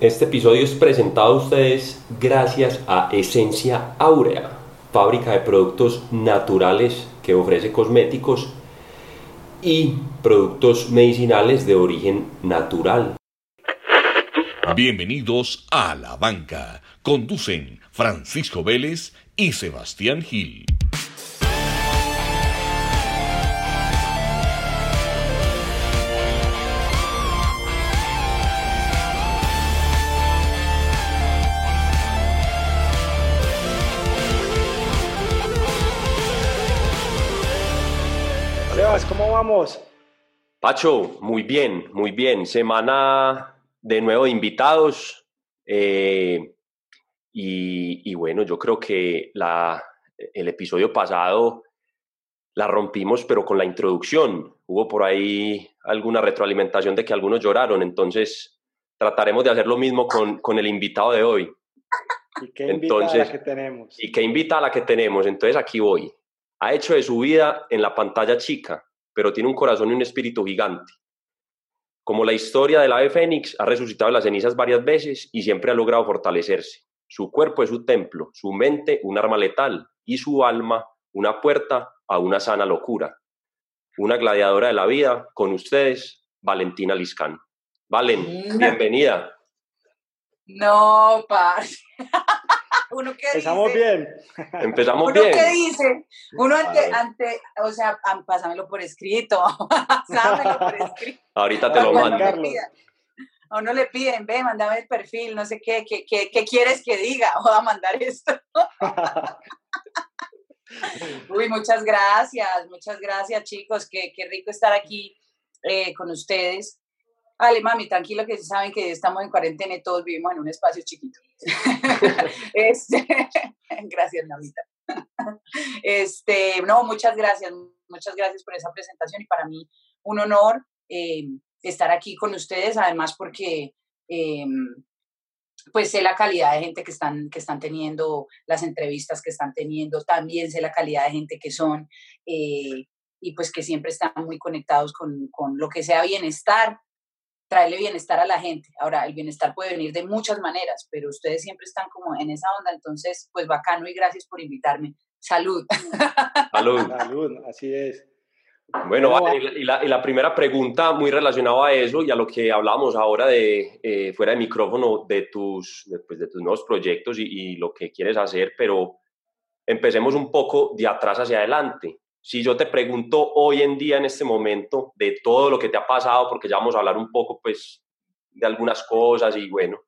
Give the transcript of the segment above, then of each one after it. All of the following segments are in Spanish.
Este episodio es presentado a ustedes gracias a Esencia Áurea, fábrica de productos naturales que ofrece cosméticos y productos medicinales de origen natural. Bienvenidos a La Banca. Conducen Francisco Vélez y Sebastián Gil. Pacho, muy bien, muy bien. Semana de nuevo de invitados. Eh, y, bueno, yo creo que la, el episodio pasado la rompimos, pero con la introducción. Hubo por ahí alguna retroalimentación de que algunos lloraron, entonces trataremos de hacer lo mismo con, con el invitado de hoy. ¿Y qué la que tenemos? ¿Y qué invita a la que tenemos? Entonces aquí voy. Ha hecho de su vida en la pantalla chica, pero tiene un corazón y un espíritu gigante. Como la historia del ave fénix, ha resucitado las cenizas varias veces y siempre ha logrado fortalecerse. Su cuerpo es su templo, su mente un arma letal y su alma una puerta a una sana locura. Una gladiadora de la vida, con ustedes, Valentina Liscán. Valen, mm. bienvenida. No, par. uno que Empezamos bien. Empezamos bien. Uno que dice, uno ante, ante, o sea, pásamelo por escrito, pásamelo por escrito. Ahorita te lo mando. A uno le piden, ve, mándame el perfil, no sé qué, qué, qué, qué quieres que diga, o a mandar esto. Uy, muchas gracias, muchas gracias chicos, qué, qué rico estar aquí eh, con ustedes. Ale, mami, tranquilo que saben que estamos en cuarentena y todos vivimos en un espacio chiquito. este, gracias, mamita. Este, no, muchas gracias, muchas gracias por esa presentación y para mí un honor eh, estar aquí con ustedes, además porque eh, pues sé la calidad de gente que están, que están teniendo, las entrevistas que están teniendo, también sé la calidad de gente que son eh, y pues que siempre están muy conectados con, con lo que sea bienestar traerle bienestar a la gente. Ahora, el bienestar puede venir de muchas maneras, pero ustedes siempre están como en esa onda, entonces, pues bacano y gracias por invitarme. Salud. Salud. Salud, así es. Bueno, y, la, y, la, primera pregunta muy relacionada a eso y a lo que hablábamos ahora de eh, fuera de micrófono de tus, de, pues, de tus nuevos proyectos y, y, lo que quieres hacer, pero empecemos un poco de atrás hacia adelante si yo te pregunto hoy en día, en este momento, de todo lo que te ha pasado, porque ya vamos a hablar un poco, pues, de algunas cosas y bueno,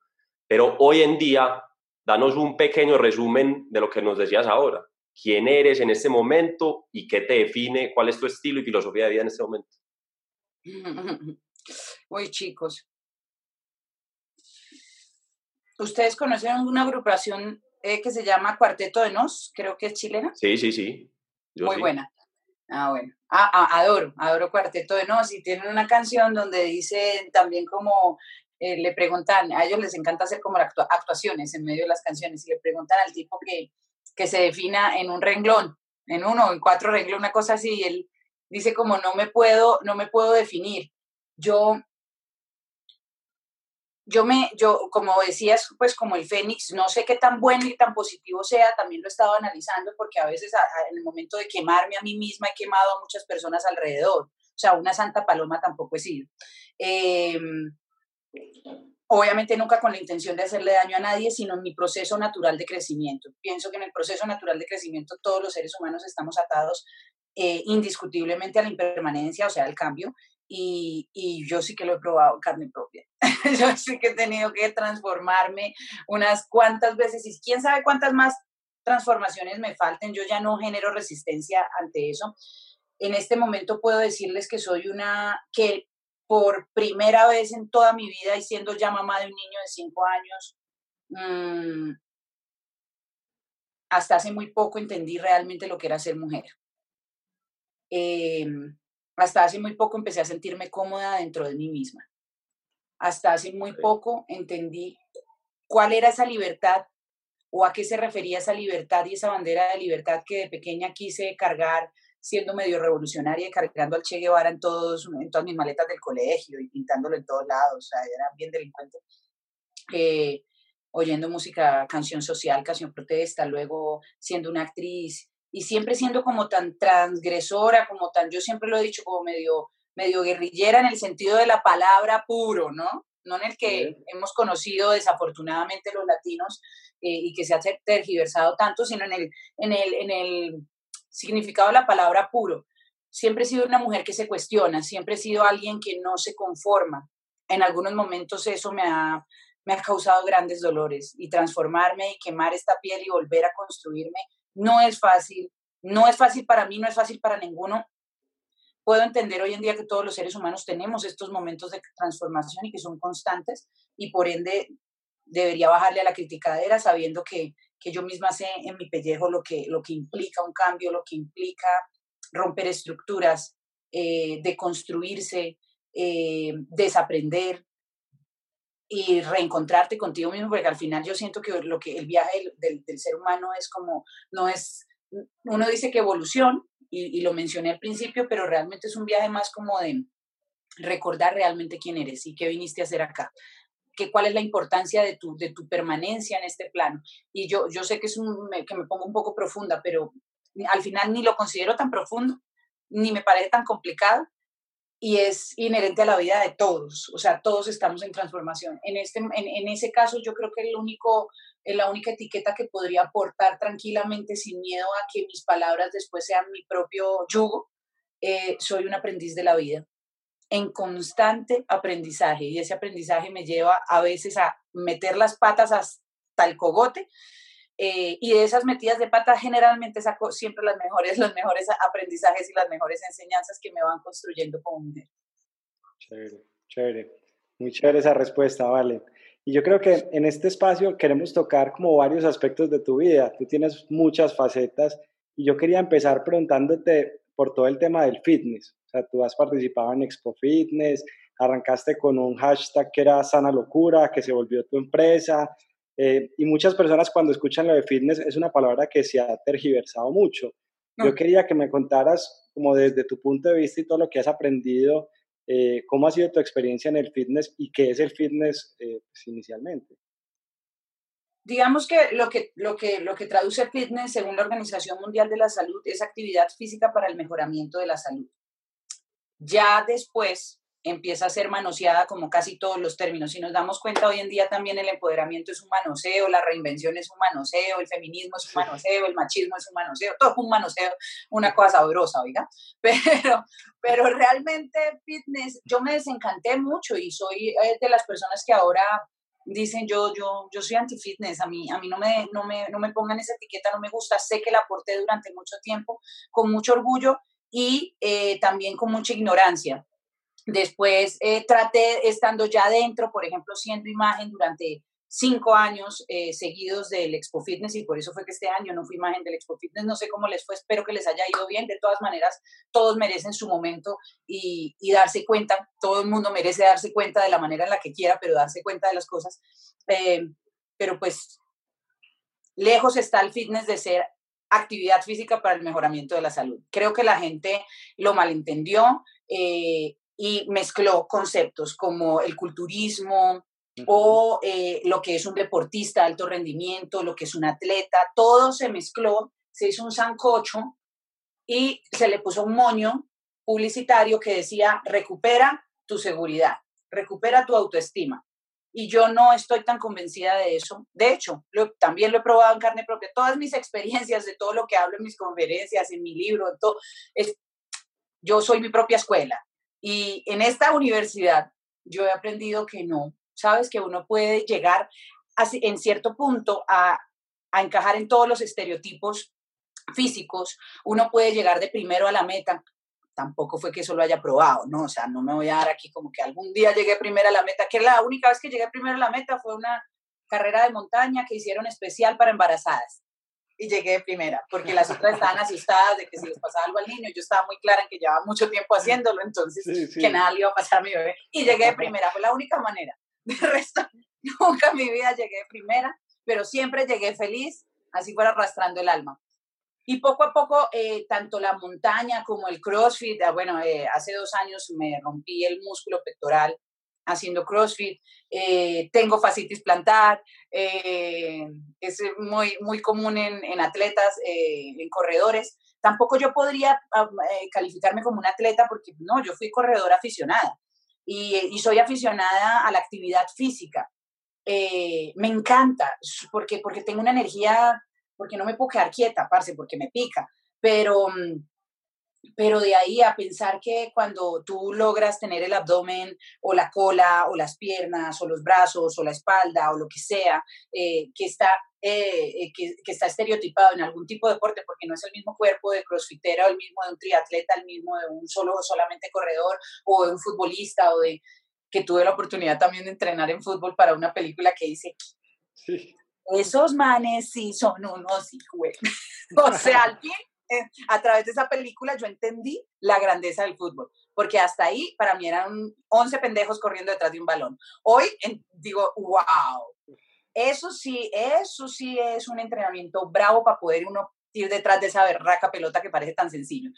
pero hoy en día, danos un pequeño resumen de lo que nos decías ahora. ¿Quién eres en este momento y qué te define? ¿Cuál es tu estilo y filosofía de vida en este momento? Uy, chicos. ¿Ustedes conocen una agrupación eh, que se llama Cuarteto de Nos? Creo que es chilena. Sí, sí, sí. Muy buena. Ah, bueno. Ah, ah, adoro, adoro Cuarteto de Nos y tienen una canción donde dicen también como eh, le preguntan, a ellos les encanta hacer como actuaciones en medio de las canciones y le preguntan al tipo que, que se defina en un renglón, en uno en cuatro renglones, una cosa así, y él dice como no me puedo, no me puedo definir. Yo yo me, yo, como decías, pues como el Fénix, no sé qué tan bueno y tan positivo sea, también lo he estado analizando porque a veces en el momento de quemarme a mí misma he quemado a muchas personas alrededor. O sea, una santa paloma tampoco he sido. Em, obviamente nunca con la intención de hacerle daño a nadie, sino en mi proceso natural de crecimiento. Pienso que en el proceso natural de crecimiento todos los seres humanos estamos atados eh, indiscutiblemente a la impermanencia, o sea, al cambio, y, y, yo sí que lo he probado carne propia. yo sí que he tenido que transformarme unas cuantas veces y quién sabe cuántas más transformaciones me falten. Yo ya no genero resistencia ante eso. En este momento puedo decirles que soy una que por primera vez en toda mi vida y siendo ya mamá de un niño de cinco años, mmm, hasta hace muy poco entendí realmente lo que era ser mujer. Eh, hasta hace muy poco empecé a sentirme cómoda dentro de mí misma. Hasta hace muy poco entendí cuál era esa libertad o a qué se refería esa libertad y esa bandera de libertad que de pequeña quise cargar siendo medio revolucionaria y cargando al Che Guevara en, todos, en todas mis maletas del colegio y pintándolo en todos lados, o sea, era bien delincuente. eh, oyendo música, canción social, canción protesta, luego siendo una actriz y siempre siendo como tan transgresora, como tan, yo siempre lo he dicho, como medio, medio guerrillera en el sentido de la palabra puro, ¿no? No en el que hemos conocido desafortunadamente los latinos eh, y que se ha tergiversado tanto, sino en el, en, el, en el significado de la palabra puro. Siempre he sido una mujer que se cuestiona, siempre he sido alguien que no se conforma. En algunos momentos eso me ha, me ha causado grandes dolores y transformarme y quemar esta piel y volver a construirme no es fácil, no es fácil para mí, no es fácil para ninguno. Puedo entender hoy en día que todos los seres humanos tenemos estos momentos de transformación y que son constantes y por ende debería bajarle a la criticadera sabiendo que, que yo misma sé en mi pellejo lo que, lo que implica un cambio, lo que implica romper estructuras, eh, deconstruirse, eh, desaprender, y reencontrarte contigo mismo, porque al final yo siento que lo que el viaje del, del, ser humano es como, no es, uno dice que evolución, y, lo mencioné al principio, pero realmente es un viaje más como de recordar realmente quién eres y qué viniste a hacer acá, que, cuál es la importancia de tu, de tu permanencia en este plano. Y yo, yo sé que, es un, que me pongo un poco profunda, pero al final ni lo considero tan profundo, ni me parece tan complicado, y es inherente a la vida de todos, o sea, todos estamos en transformación. En, este, en, ese caso yo creo que el único, la única etiqueta que podría aportar tranquilamente sin miedo a que mis palabras después sean mi propio yugo, eh, soy un aprendiz de la vida, en constante aprendizaje y ese aprendizaje me lleva a veces a meter las patas hasta el cogote, eh, y de esas metidas de pata generalmente saco siempre las mejores, los mejores aprendizajes y las mejores enseñanzas que me van construyendo como mujer. Chévere, chévere. Muy chévere esa respuesta, vale. Y yo creo que en este espacio queremos tocar como varios aspectos de tu vida. Tú tienes muchas facetas y yo quería empezar preguntándote por todo el tema del fitness. O sea, tú has participado en Expo Fitness, arrancaste con un hashtag que era Sana Locura, que se volvió tu empresa, eh, y muchas personas cuando escuchan lo de fitness es una palabra que se ha tergiversado mucho. Yo quería que me contaras como desde tu punto de vista y todo lo que has aprendido, eh, cómo ha sido tu experiencia en el fitness y qué es el fitness eh, pues, inicialmente. Digamos que lo, que lo que lo que traduce fitness según la Organización Mundial de la Salud es actividad física para el mejoramiento de la salud. Ya después empieza a ser manoseada como casi todos los términos. Si nos damos cuenta, hoy en día también el empoderamiento es un manoseo, la reinvención es un manoseo, el feminismo es un manoseo, el machismo es un manoseo, todo es un manoseo, una cosa sabrosa, oiga. Pero, pero realmente fitness, yo me desencanté mucho y soy eh, de las personas que ahora dicen yo, yo, yo soy anti-fitness, a mí, a mí no, me, no, me, no me pongan esa etiqueta, no me gusta, sé que la aporté durante mucho tiempo con mucho orgullo y eh, también con mucha ignorancia Después eh, traté, estando ya dentro, por ejemplo, siendo imagen durante cinco años eh, seguidos del Expo Fitness y por eso fue que este año no fui imagen del Expo Fitness. No sé cómo les fue, espero que les haya ido bien. De todas maneras, todos merecen su momento y, darse cuenta, todo el mundo merece darse cuenta de la manera en la que quiera, pero darse cuenta de las cosas. Eh, pero pues lejos está el fitness de ser actividad física para el mejoramiento de la salud. Creo que la gente lo malentendió y mezcló conceptos como el culturismo o eh, lo que es un deportista de alto rendimiento, lo que es un atleta, todo se mezcló, se hizo un sancocho y se le puso un moño publicitario que decía, recupera tu seguridad, recupera tu autoestima. Y yo no estoy tan convencida de eso. De hecho, también lo he probado en carne propia. Todas mis experiencias, de todo lo que hablo en mis conferencias, en mi libro, todo, es, yo soy mi propia escuela. Y en esta universidad yo he aprendido que no, sabes que uno puede llegar en cierto punto a, a encajar en todos los estereotipos físicos, uno puede llegar de primero a la meta, tampoco fue que eso lo haya probado, ¿no? O sea, no me voy a dar aquí como que algún día llegué primero a la meta, que la única vez que llegué primero a la meta fue una carrera de montaña que hicieron especial para embarazadas y llegué de primera, porque las otras estaban asustadas de que si les pasaba algo al niño, yo estaba muy clara en que llevaba mucho tiempo haciéndolo, entonces que nada le iba a pasar a mi bebé. Y llegué de primera, fue la única manera. De resto, nunca en mi vida llegué de primera, pero siempre llegué feliz, así fuera arrastrando el alma. Y poco a poco, eh, tanto la montaña como el CrossFit, ah, bueno, eh, hace dos años me rompí el músculo pectoral haciendo CrossFit, eh, tengo fascitis plantar, eh, es muy, muy común en, en atletas, eh, en corredores. Tampoco yo podría ah, calificarme como un atleta porque no, yo fui corredora aficionada y, y soy aficionada a la actividad física. me encanta porque, porque tengo una energía, porque no me puedo quedar quieta, parce, porque me pica, pero mm, pero de ahí a pensar que cuando tú logras tener el abdomen o la cola o las piernas o los brazos o la espalda o lo que sea eh, que, está, eh, eh, que, está estereotipado en algún tipo de deporte, porque no es el mismo cuerpo de crossfitera o el mismo de un triatleta, el mismo de un solo solamente corredor o de un futbolista o de que tuve la oportunidad también de entrenar en fútbol para una película que dice esos manes sí son unos hijos. o sea, alguien a través de esa película yo entendí la grandeza del fútbol, porque hasta ahí para mí eran 11 pendejos corriendo detrás de un balón. Hoy digo, wow, eso sí, eso sí es un entrenamiento bravo para poder uno ir detrás de esa berraca pelota que parece tan sencillo.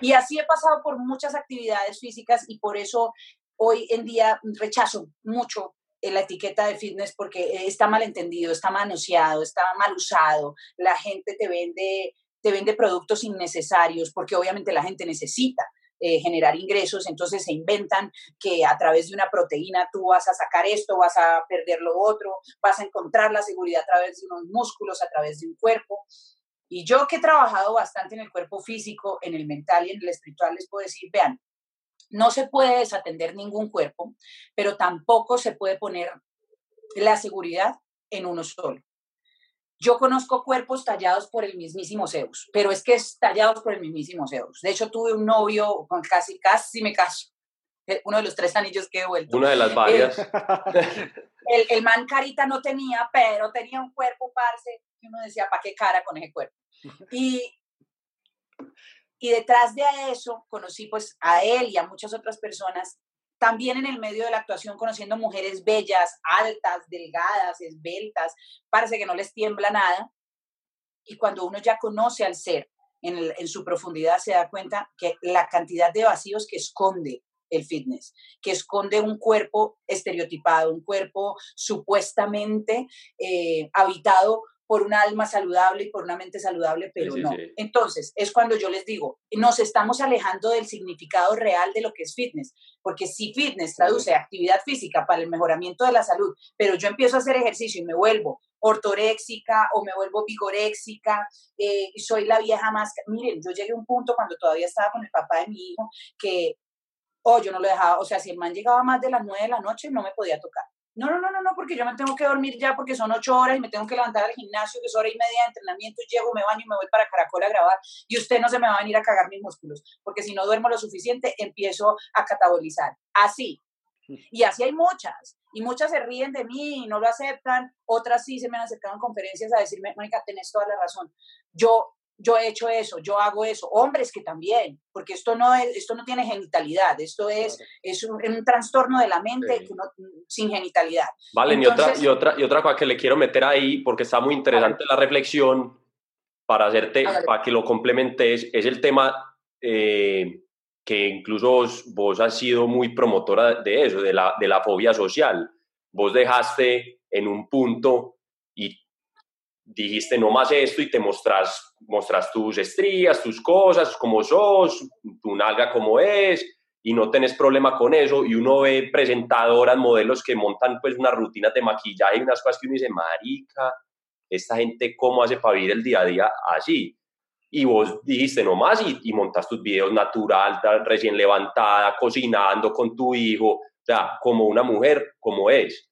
Y así he pasado por muchas actividades físicas y por eso hoy en día rechazo mucho la etiqueta de fitness porque está mal entendido, está manoseado, está mal usado, la gente te vende te vende productos innecesarios porque obviamente la gente necesita eh, generar ingresos, entonces se inventan que a través de una proteína tú vas a sacar esto, vas a perder lo otro, vas a encontrar la seguridad a través de unos músculos, a través de un cuerpo. Y yo que he trabajado bastante en el cuerpo físico, en el mental y en el espiritual, les puedo decir, vean, no se puede desatender ningún cuerpo, pero tampoco se puede poner la seguridad en uno solo. Yo conozco cuerpos tallados por el mismísimo Zeus, pero es que es tallados por el mismísimo Zeus. De hecho, tuve un novio con casi, casi me caso. Eh, uno de los tres anillos que he vuelto. Una de las varias. El, el, man carita no tenía, pero tenía un cuerpo, parce, y uno decía, ¿para qué cara con ese cuerpo? Y, y detrás de eso conocí pues a él y a muchas otras personas también en el medio de la actuación conociendo mujeres bellas, altas, delgadas, esbeltas, parece que no les tiembla nada. Y cuando uno ya conoce al ser en, en su profundidad, se da cuenta que la cantidad de vacíos que esconde el fitness, que esconde un cuerpo estereotipado, un cuerpo supuestamente eh, habitado por un alma saludable y por una mente saludable, pero no. Entonces, es cuando yo les digo, nos estamos alejando del significado real de lo que es fitness, porque si fitness traduce actividad física para el mejoramiento de la salud, pero yo empiezo a hacer ejercicio y me vuelvo ortoréxica o me vuelvo vigoréxica, eh, soy la vieja más... Miren, yo llegué a un punto cuando todavía estaba con el papá de mi hijo que, oh, yo no lo dejaba, o sea, si el man llegaba más de las nueve de la noche, no me podía tocar. No, no, no, no, no, porque yo me tengo que dormir ya porque son ocho horas y me tengo que levantar al gimnasio, que es hora y media de entrenamiento, llego, me baño y me voy para Caracol a grabar y usted no se me va a venir a cagar mis músculos, porque si no duermo lo suficiente, empiezo a catabolizar. Así. Y así hay muchas. Y muchas se ríen de mí y no lo aceptan. Otras sí se me han acercado en conferencias a decirme, Mónica, tenés toda la razón. Yo yo he hecho eso, yo hago eso, hombres que también, porque esto no es, esto no tiene genitalidad, esto es, es un, trastorno de la mente sin genitalidad. Vale, y, otra, y, otra, y otra cosa que le quiero meter ahí, porque está muy interesante la reflexión, para hacerte, para que lo complementes, es el tema eh, que incluso vos, has sido muy promotora de eso, de la, de la fobia social. Vos dejaste en un punto y dijiste no más esto y te mostras, mostras tus estrías, tus cosas, como sos, tu nalga como es, y no tenés problema con eso, y uno ve presentadoras, modelos que montan pues una rutina de maquillaje y unas cosas que uno dice, marica, esta gente cómo hace para vivir el día a día así. Y vos dijiste no más y, y montas tus videos natural, recién levantada, cocinando con tu hijo, o sea, como una mujer, como es.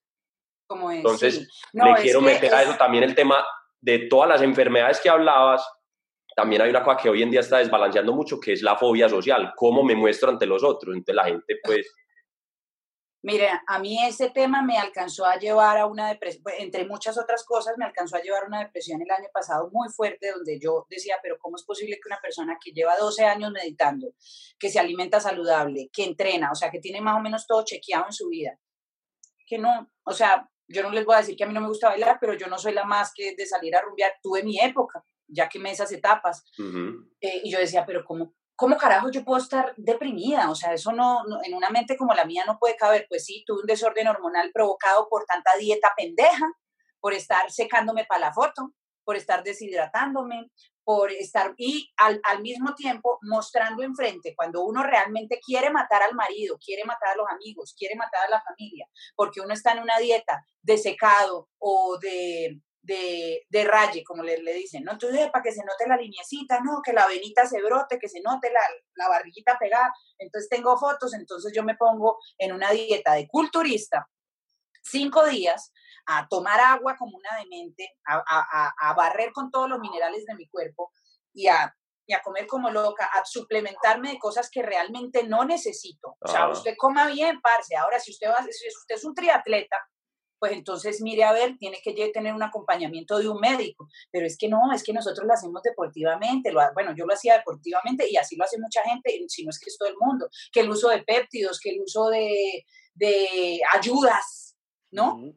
Como es. Entonces, le quiero meter a eso también el tema de todas las enfermedades que hablabas, también hay una cosa que hoy en día está desbalanceando mucho, que es la fobia social, cómo me muestro ante los otros. Entonces la gente, pues... Mire, a mí ese tema me alcanzó a llevar a una depresión, pues, entre muchas otras cosas, me alcanzó a llevar a una depresión el año pasado muy fuerte, donde yo decía, pero ¿cómo es posible que una persona que lleva 12 años meditando, que se alimenta saludable, que entrena, o sea, que tiene más o menos todo chequeado en su vida, que no, o sea, yo no les voy a decir que a mí no me gusta bailar, pero yo no soy la más que de salir a rumbear. Tuve mi época, ya quemé esas etapas. Eh, y yo decía, pero ¿cómo, ¿cómo carajo yo puedo estar deprimida? O sea, eso no, en una mente como la mía no puede caber. Pues sí, tuve un desorden hormonal provocado por tanta dieta pendeja, por estar secándome para la foto, por estar deshidratándome, por estar y al, al, mismo tiempo mostrando enfrente cuando uno realmente quiere matar al marido, quiere matar a los amigos, quiere matar a la familia, porque uno está en una dieta de secado o de, de, de raye, como le, le, dicen, ¿no? Entonces, para que se note la lineecita, ¿no? Que la venita se brote, que se note la, la barriguita pegada. Entonces, tengo fotos, entonces yo me pongo en una dieta de culturista, cinco días, a tomar agua como una demente, a, a, a barrer con todos los minerales de mi cuerpo y a, y a comer como loca, a suplementarme de cosas que realmente no necesito. O sea, usted coma bien, parce. Ahora, si usted, va, si usted es un triatleta, pues entonces mire a ver, tiene que tener un acompañamiento de un médico, pero es que no, es que nosotros lo hacemos deportivamente, lo, bueno, yo lo hacía deportivamente y así lo hace mucha gente, si no es que es todo el mundo, que el uso de péptidos, que el uso de, de ayudas, ¿no?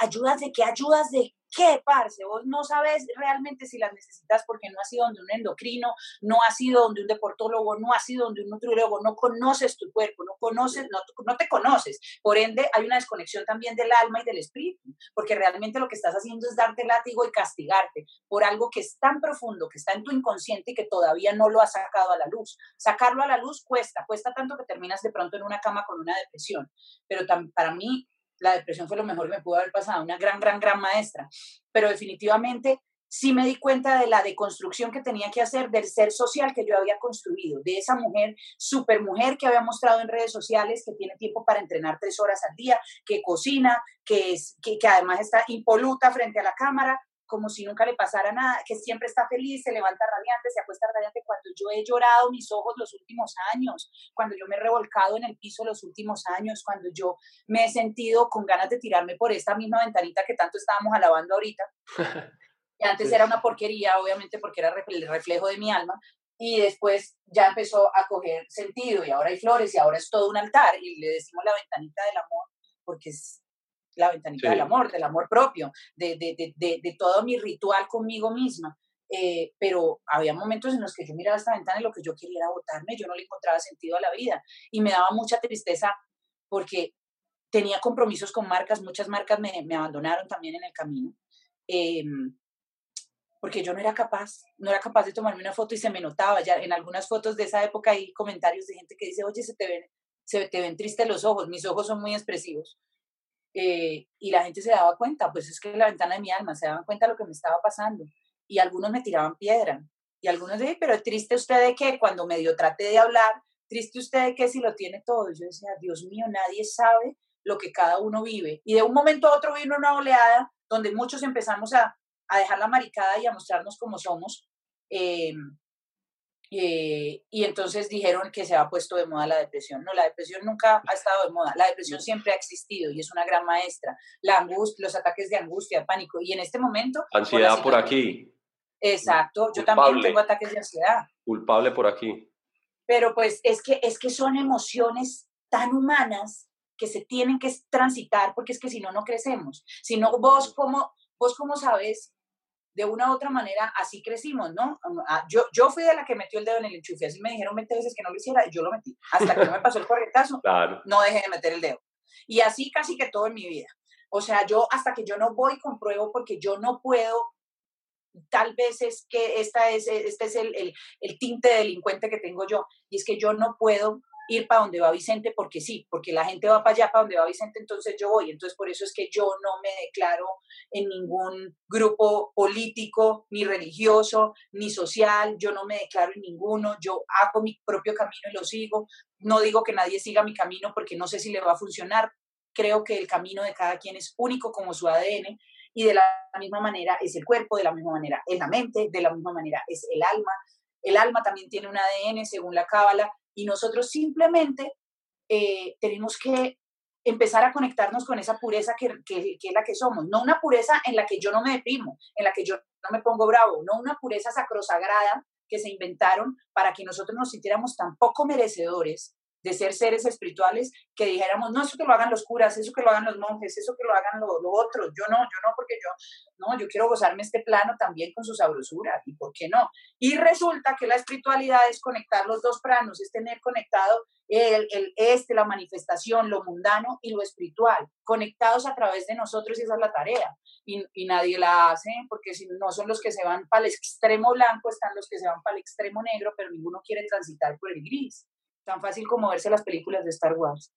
¿Ayudas de qué? ¿Ayudas de qué, parce? Vos no sabes realmente si las necesitas porque no has ido donde un endocrino, no has ido donde un deportólogo, no has ido donde un nutriólogo, no conoces tu cuerpo, no conoces, no, no te conoces. Por ende, hay una desconexión también del alma y del espíritu, porque realmente lo que estás haciendo es darte látigo y castigarte por algo que es tan profundo, que está en tu inconsciente y que todavía no lo has sacado a la luz. Sacarlo a la luz cuesta, cuesta tanto que terminas de pronto en una cama con una depresión. Pero para mí la depresión fue lo mejor que me pudo haber pasado, una gran, gran, gran maestra, pero definitivamente sí me di cuenta de la deconstrucción que tenía que hacer del ser social que yo había construido, de esa mujer, super mujer que había mostrado en redes sociales, que tiene tiempo para entrenar tres horas al día, que cocina, que, es, que, que además está impoluta frente a la cámara, como si nunca le pasara nada, que siempre está feliz, se levanta radiante, se acuesta radiante. Cuando yo he llorado mis ojos los últimos años, cuando yo me he revolcado en el piso los últimos años, cuando yo me he sentido con ganas de tirarme por esta misma ventanita que tanto estábamos alabando ahorita. Y antes era una porquería, obviamente, porque era el reflejo de mi alma. Y después ya empezó a coger sentido y ahora hay flores y ahora es todo un altar y le decimos la ventanita del amor porque es la ventanita del amor, del amor propio, de, de, de, de, todo mi ritual conmigo misma. Eh, pero había momentos en los que yo miraba esta ventana y lo que yo quería era botarme, yo no le encontraba sentido a la vida. Y me daba mucha tristeza porque tenía compromisos con marcas, muchas marcas me, me abandonaron también en el camino, eh, porque yo no era capaz, no era capaz de tomarme una foto y se me notaba, ya en algunas fotos de esa época hay comentarios de gente que dice, oye, se te ven, se te ven tristes los ojos, mis ojos son muy expresivos, eh, y la gente se daba cuenta, pues es que la ventana de mi alma, se daban cuenta de lo que me estaba pasando. Y algunos me tiraban piedra. Y algunos decían, pero triste usted de qué, cuando medio traté de hablar, triste usted de qué si lo tiene todo. Yo decía, Dios mío, nadie sabe lo que cada uno vive. Y de un momento a otro vino una oleada donde muchos empezamos a, a dejar la maricada y a mostrarnos como somos. Eh, eh, y entonces dijeron que se ha puesto de moda la depresión. No, la depresión nunca ha estado de moda. La depresión siempre ha existido y es una gran maestra. La angustia, los ataques de angustia, pánico. Y en este momento... Ansiedad por, aquí. Exacto. Yo también tengo ataques de ansiedad. Culpable por aquí. Pero pues es que, es que son emociones tan humanas que se tienen que transitar porque es que si no, no crecemos. Si no, vos como, vos como sabes de una u otra manera así crecimos, ¿no? Ah, yo, yo fui de la que metió el dedo en el enchufe, así me dijeron 20 veces que no lo hiciera y yo lo metí. Hasta que no me pasó el corretazo, no dejé de meter el dedo. Y así casi que todo en mi vida. O sea, yo hasta que yo no voy compruebo porque yo no puedo, tal vez es que esta es, este es el, el, el tinte delincuente que tengo yo, y es que yo no puedo ir para donde va Vicente porque sí, porque la gente va para allá, para donde va Vicente, entonces yo voy. Entonces por eso es que yo no me declaro en ningún grupo político, ni religioso, ni social, yo no me declaro en ninguno, yo hago mi propio camino y lo sigo. No digo que nadie siga mi camino porque no sé si le va a funcionar. Creo que el camino de cada quien es único como su ADN y de la misma manera es el cuerpo, de la misma manera es la mente, de la misma manera es el alma. El alma también tiene un ADN según la cábala y nosotros simplemente eh, tenemos que empezar a conectarnos con esa pureza que, que, es la que somos, no una pureza en la que yo no me deprimo, en la que yo no me pongo bravo, no una pureza sacrosagrada que se inventaron para que nosotros nos sintiéramos tan poco merecedores de ser seres espirituales que dijéramos, no, eso que lo hagan los curas, eso que lo hagan los monjes, eso que lo hagan los lo otros, yo no, yo no, porque yo, no, yo quiero gozarme este plano también con su sabrosura, ¿y por qué no? Y resulta que la espiritualidad es conectar los dos planos, es tener conectado el, el este, la manifestación, lo mundano y lo espiritual, conectados a través de nosotros y esa es la tarea. Y, y nadie la hace porque si no son los que se van para el extremo blanco, están los que se van para el extremo negro, pero ninguno quiere transitar por el gris. Tan fácil como verse las películas de Star Wars.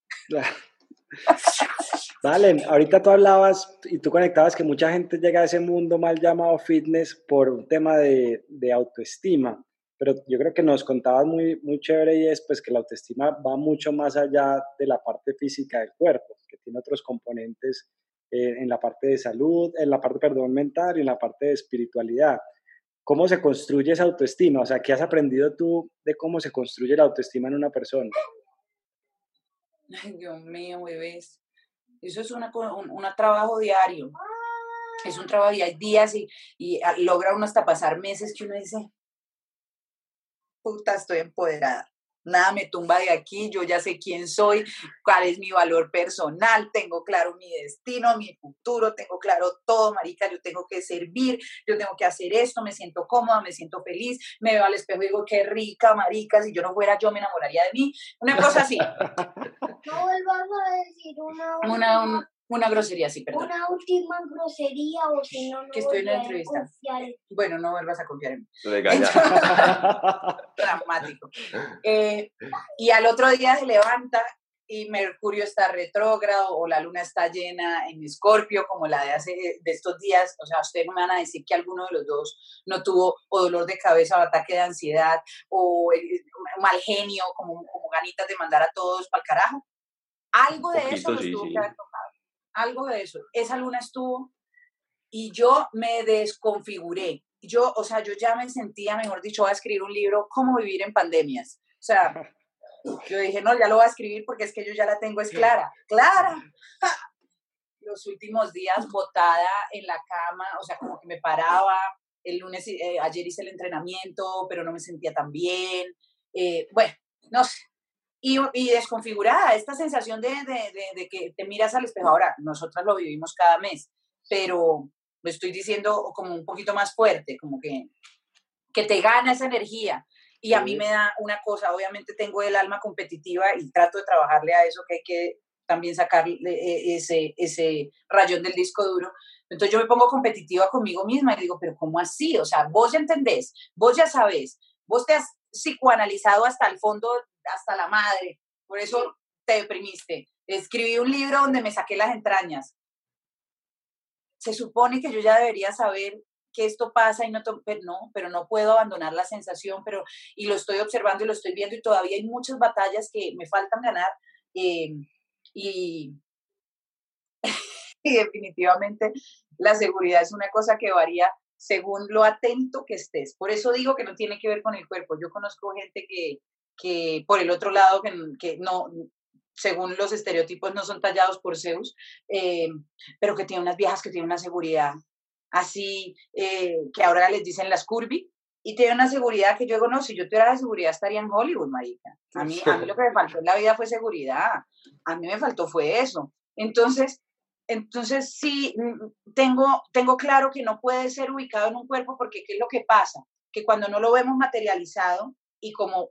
Valen, ahorita tú hablabas y tú conectabas que mucha gente llega a ese mundo mal llamado fitness por un tema de, de autoestima, pero yo creo que nos contabas muy, muy chévere y es pues que la autoestima va mucho más allá de la parte física del cuerpo, que tiene otros componentes eh, en la parte de salud, en la parte, perdón, mental y en la parte de espiritualidad. ¿Cómo se construye esa autoestima? O sea, ¿qué has aprendido tú de cómo se construye la autoestima en una persona? Ay, Dios mío, bebés. Eso es un, un trabajo diario. Es un trabajo de días y, y ah, logra uno hasta pasar meses que uno dice, puta, estoy empoderada nada me tumba de aquí, yo ya sé quién soy, cuál es mi valor personal, tengo claro mi destino, mi futuro, tengo claro todo, marica, yo tengo que servir, yo tengo que hacer esto, me siento cómoda, me siento feliz, me veo al espejo y digo, qué rica, marica, si yo no fuera yo me enamoraría de mí, una cosa así. No vuelvas a decir una, una, una grosería, sí, perdón. Una última grosería o si no, no que estoy en una entrevista. Bueno, no vuelvas a confiar en mí. Dramático. Eh, y al otro día se levanta y Mercurio está retrógrado o la luna está llena en Escorpio, como la de hace de estos días. O sea, ustedes no me van a decir que alguno de los dos no tuvo o dolor de cabeza o ataque de ansiedad o mal genio, como, como ganitas de mandar a todos para el carajo. Algo de eso nos tuvo que haber tocado algo de eso. Esa luna estuvo y yo me desconfiguré. Yo, o sea, yo ya me sentía, mejor dicho, voy a escribir un libro, cómo vivir en pandemias. O sea, yo dije, no, ya lo voy a escribir porque es que yo ya la tengo, es clara, clara. Los últimos días botada en la cama, o sea, como que me paraba. El lunes, eh, ayer hice el entrenamiento, pero no me sentía tan bien. Eh, bueno, no sé, y, desconfigurada, esta sensación de, de, que te miras al espejo. Ahora, nosotras lo vivimos cada mes, pero lo estoy diciendo como un poquito más fuerte, como que, que te gana esa energía. Y a mí me da una cosa, obviamente tengo el alma competitiva y trato de trabajarle a eso, que hay que también sacar e, ese, ese rayón del disco duro. Entonces yo me pongo competitiva conmigo misma y digo, pero ¿cómo así? O sea, vos ya entendés, vos ya sabés, vos te has psicoanalizado hasta el fondo hasta la madre, por eso te deprimiste. Escribí un libro donde me saqué las entrañas. Se supone que yo ya debería saber que esto pasa y no, pero no, pero no puedo abandonar la sensación, pero y lo estoy observando y lo estoy viendo y todavía hay muchas batallas que me faltan ganar eh, y, y definitivamente la seguridad es una cosa que varía según lo atento que estés. Por eso digo que no tiene que ver con el cuerpo. Yo conozco gente que, que por el otro lado, que, que no, según los estereotipos, no son tallados por Zeus, eh, pero que tiene unas viejas que tienen una seguridad así, eh, que ahora les dicen las curvy, y tiene una seguridad que yo digo, no, si yo tuviera la seguridad estaría en Hollywood, marica. A mí, a mí lo que me faltó en la vida fue seguridad, a mí me faltó fue eso. Entonces, entonces sí, mm, tengo, tengo claro que no puede ser ubicado en un cuerpo porque ¿qué es lo que pasa? Que cuando no lo vemos materializado y como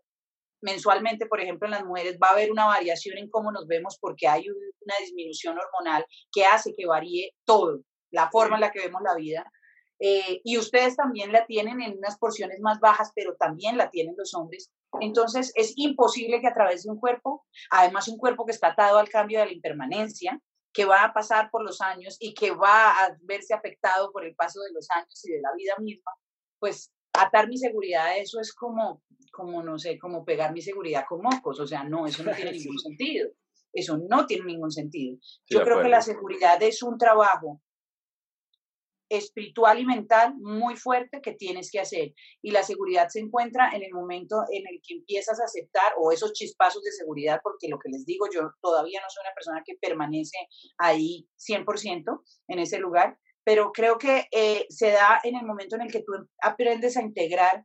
mensualmente, por ejemplo, en las mujeres va a haber una variación en cómo nos vemos porque hay una disminución hormonal que hace que varíe todo, la forma en la que vemos la vida. Eh, y ustedes también la tienen en unas porciones más bajas, pero también la tienen los hombres. Entonces, es imposible que a través de un cuerpo, además un cuerpo que está atado al cambio de la impermanencia, que va a pasar por los años y que va a verse afectado por el paso de los años y de la vida misma, pues atar mi seguridad a eso es como, como, no sé, como pegar mi seguridad con mocos, o sea, no, eso no tiene ningún sentido, eso no tiene ningún sentido. Yo creo que la seguridad es un trabajo espiritual y mental muy fuerte que tienes que hacer. Y la seguridad se encuentra en el momento en el que empiezas a aceptar o esos chispazos de seguridad, porque lo que les digo, yo todavía no soy una persona que permanece ahí 100% en ese lugar, pero creo que eh, se da en el momento en el que tú aprendes a integrar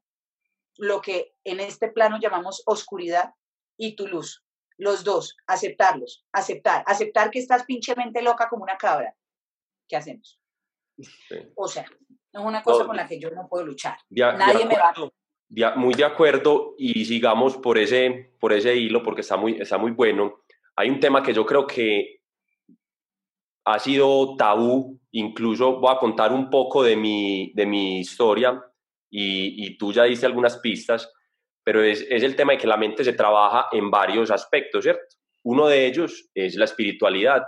lo que en este plano llamamos oscuridad y tu luz. los dos, aceptarlos, aceptar, aceptar que estás pinchemente loca como una cabra. ¿Qué hacemos? O sea, es una cosa con la que yo no puedo luchar. Nadie me va a... muy de acuerdo y sigamos por ese, por ese hilo porque está muy, está muy bueno. Hay un tema que yo creo que ha sido tabú, incluso voy a contar un poco de mi, de mi historia y, y tú ya diste algunas pistas, pero es, es el tema de que la mente se trabaja en varios aspectos, ¿cierto? Uno de ellos es la espiritualidad.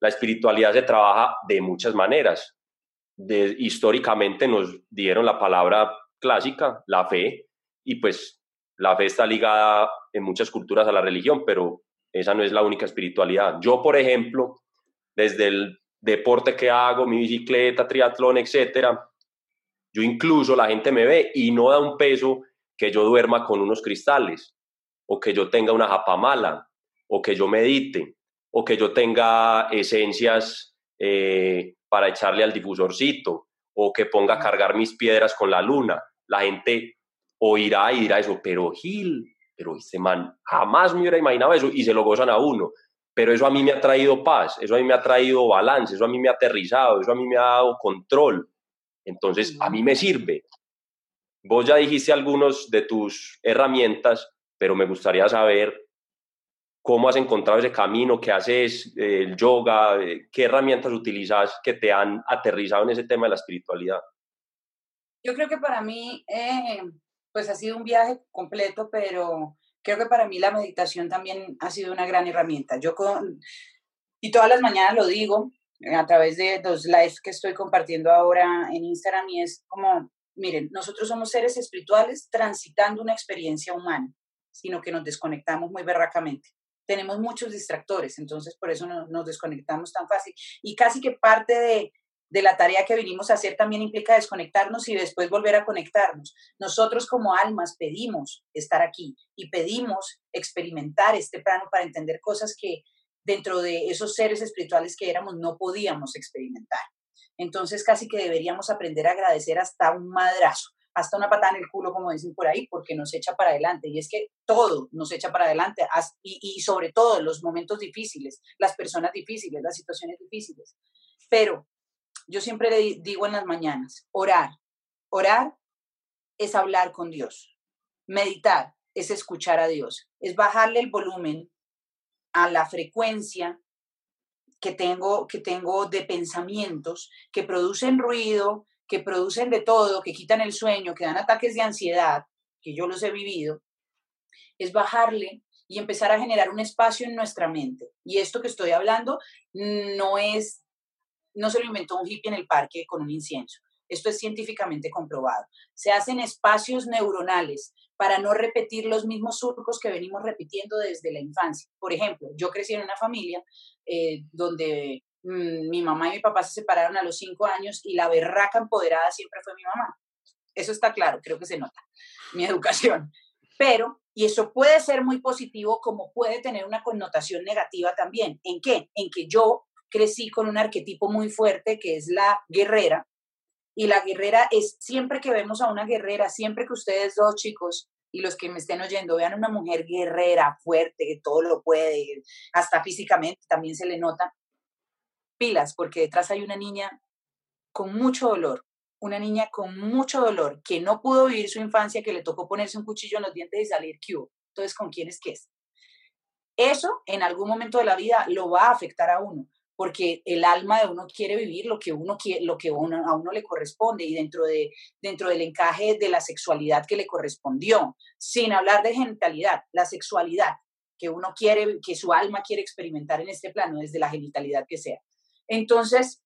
La espiritualidad se trabaja de muchas maneras. De, históricamente nos dieron la palabra clásica, la fe, y pues la fe está ligada en muchas culturas a la religión, pero esa no es la única espiritualidad. Yo, por ejemplo, desde el deporte que hago, mi bicicleta, triatlón, etcétera, yo incluso la gente me ve y no da un peso que yo duerma con unos cristales, o que yo tenga una japamala, o que yo medite, o que yo tenga esencias eh, para echarle al difusorcito, o que ponga a cargar mis piedras con la luna. La gente oirá y dirá eso, pero Gil, pero este man jamás me hubiera imaginado eso y se lo gozan a uno. Pero eso a mí me ha traído paz, eso a mí me ha traído balance, eso a mí me ha aterrizado, eso a mí me ha dado control. Entonces, a mí me sirve. Vos ya dijiste algunos de tus herramientas, pero me gustaría saber cómo has encontrado ese camino, qué haces, el yoga, eh, qué herramientas utilizas que te han aterrizado en ese tema de la espiritualidad. Yo creo que para mí, eh, pues ha sido un viaje completo, pero creo que para mí la meditación también ha sido una gran herramienta. Yo con, y todas las mañanas lo digo a través de los lives que estoy compartiendo ahora en Instagram y es como miren, nosotros somos seres espirituales transitando una experiencia humana, sino que nos desconectamos muy berracamente. Tenemos muchos distractores, entonces por eso nos desconectamos tan fácil. Y casi que parte de, de la tarea que vinimos a hacer también implica desconectarnos y después volver a conectarnos. Nosotros como almas pedimos estar aquí y pedimos experimentar este plano para entender cosas que dentro de esos seres espirituales que éramos no podíamos experimentar. Entonces casi que deberíamos aprender a agradecer hasta un madrazo, hasta una patada en el culo, como dicen por ahí, porque nos echa para adelante. Y es que todo nos echa para adelante, y, sobre todo los momentos difíciles, las personas difíciles, las situaciones difíciles. Pero yo siempre le digo en las mañanas, orar. Orar es hablar con Dios. Meditar es escuchar a Dios, es bajarle el volumen a la frecuencia que tengo, que tengo de pensamientos que producen ruido, que producen de todo, que quitan el sueño, que dan ataques de ansiedad, que yo los he vivido, es bajarle y empezar a generar un espacio en nuestra mente. Y esto que estoy hablando no es, no se lo inventó un hippie en el parque con un incienso. Esto es científicamente comprobado. Se hacen espacios neuronales para no repetir los mismos surcos que venimos repitiendo desde la infancia. Por ejemplo, yo crecí en una familia eh, donde mm, mi mamá y mi papá se separaron a los cinco años y la berraca empoderada siempre fue mi mamá. Eso está claro, creo que se nota, mi educación. Pero, y eso puede ser muy positivo como puede tener una connotación negativa también. ¿En qué? En que yo crecí con un arquetipo muy fuerte que es la guerrera, y la guerrera es, siempre que vemos a una guerrera, siempre que ustedes dos chicos y los que me estén oyendo vean una mujer guerrera, fuerte, que todo lo puede, hasta físicamente también se le nota, pilas, porque detrás hay una niña con mucho dolor, una niña con mucho dolor, que no pudo vivir su infancia, que le tocó ponerse un cuchillo en los dientes y salir Q. Entonces, ¿con quién es que es? Eso en algún momento de la vida lo va a afectar a uno porque el alma de uno quiere vivir lo que uno quiere, lo que a uno le corresponde y dentro de dentro del encaje de la sexualidad que le correspondió, sin hablar de genitalidad, la sexualidad que uno quiere, que su alma quiere experimentar en este plano desde la genitalidad que sea. Entonces,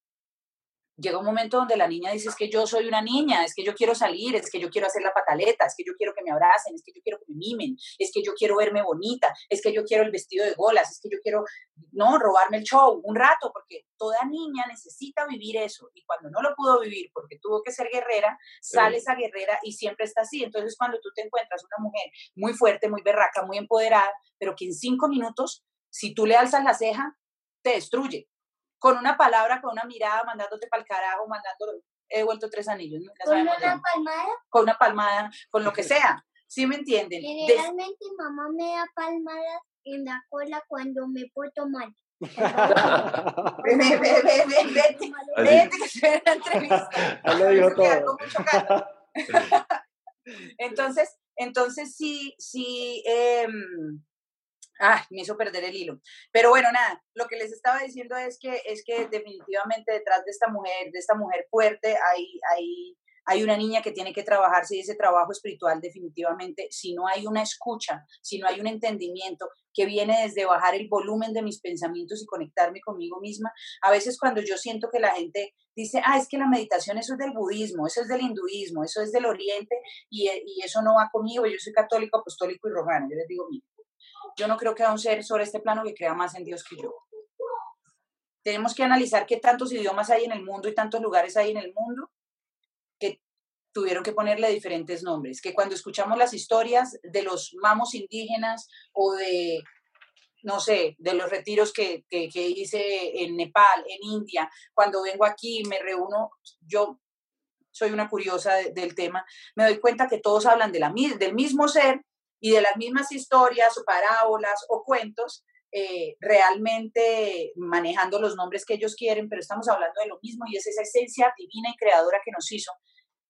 llega un momento donde la niña dice, es que yo soy una niña, es que yo quiero salir, es que yo quiero hacer la pataleta, es que yo quiero que me abracen, es que yo quiero que me mimen, es que yo quiero verme bonita, es que yo quiero el vestido de golas, es que yo quiero, no, robarme el show un rato, porque toda niña necesita vivir eso. Y cuando no lo pudo vivir porque tuvo que ser guerrera, sale esa guerrera y siempre está así. Entonces, cuando tú te encuentras una mujer muy fuerte, muy berraca, muy empoderada, pero que en cinco minutos, si tú le alzas la ceja, te destruye con una palabra, con una mirada, mandándote para el carajo, mandándolo, he vuelto tres anillos. ¿Con una palmada? Con una palmada, con lo que sea. ¿Sí me entienden? Generalmente mamá me da palmadas en la cola cuando me porto mal. Ven, ven, ven, ven, ven, vete, vete que estoy en la entrevista. Lo dijo todo. Entonces, entonces sí, sí, em, ah, me hizo perder el hilo. Pero bueno, nada, lo que les estaba diciendo es que, es que definitivamente detrás de esta mujer, de esta mujer fuerte, hay, hay, hay una niña que tiene que trabajarse y ese trabajo espiritual definitivamente, si no hay una escucha, si no hay un entendimiento que viene desde bajar el volumen de mis pensamientos y conectarme conmigo misma, a veces cuando yo siento que la gente dice, ah, es que la meditación eso es del budismo, eso es del hinduismo, eso es del oriente y, y eso no va conmigo, yo soy católico, apostólico y romano, yo les digo, mira, yo no creo que haya un ser sobre este plano que crea más en Dios que yo. Tenemos que analizar qué tantos idiomas hay en el mundo y tantos lugares hay en el mundo que tuvieron que ponerle diferentes nombres, que cuando escuchamos las historias de los mamos indígenas o de, no sé, de los retiros que, que, hice en Nepal, en India, cuando vengo aquí me reúno, yo soy una curiosa de, del tema, me doy cuenta que todos hablan de la, del mismo ser y de las mismas historias o parábolas o cuentos, eh, realmente manejando los nombres que ellos quieren, pero estamos hablando de lo mismo y es esa esencia divina y creadora que nos hizo,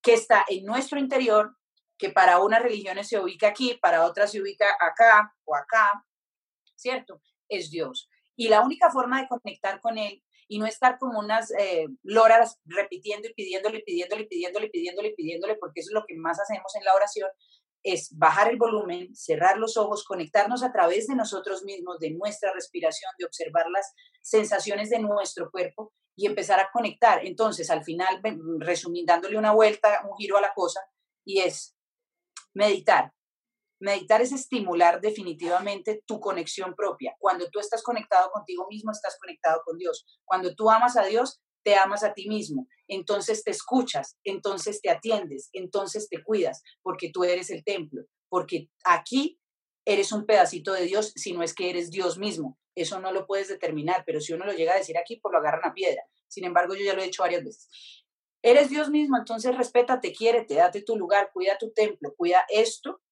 que está en nuestro interior, que para unas religiones se ubica aquí, para otras se ubica acá o acá, ¿cierto? Es Dios. Y la única forma de conectar con Él y no estar como unas eh, loras repitiendo y pidiéndole, pidiéndole, pidiéndole, pidiéndole, pidiéndole, porque eso es lo que más hacemos en la oración, es bajar el volumen, cerrar los ojos, conectarnos a través de nosotros mismos, de nuestra respiración, de observar las sensaciones de nuestro cuerpo y empezar a conectar. Entonces, al final, resumiendo, una vuelta, un giro a la cosa, y es meditar. Meditar es estimular definitivamente tu conexión propia. Cuando tú estás conectado contigo mismo, estás conectado con Dios. Cuando tú amas a Dios, te amas a ti mismo, entonces te escuchas, entonces te atiendes, entonces te cuidas, porque tú eres el templo, porque aquí eres un pedacito de Dios, si no es que eres Dios mismo. Eso no lo puedes determinar, pero si uno lo llega a decir aquí, pues lo agarran a piedra. Sin embargo, yo ya lo he dicho varias veces. Eres Dios mismo, entonces respétate, quiérete, date tu lugar, cuida tu templo, cuida esto,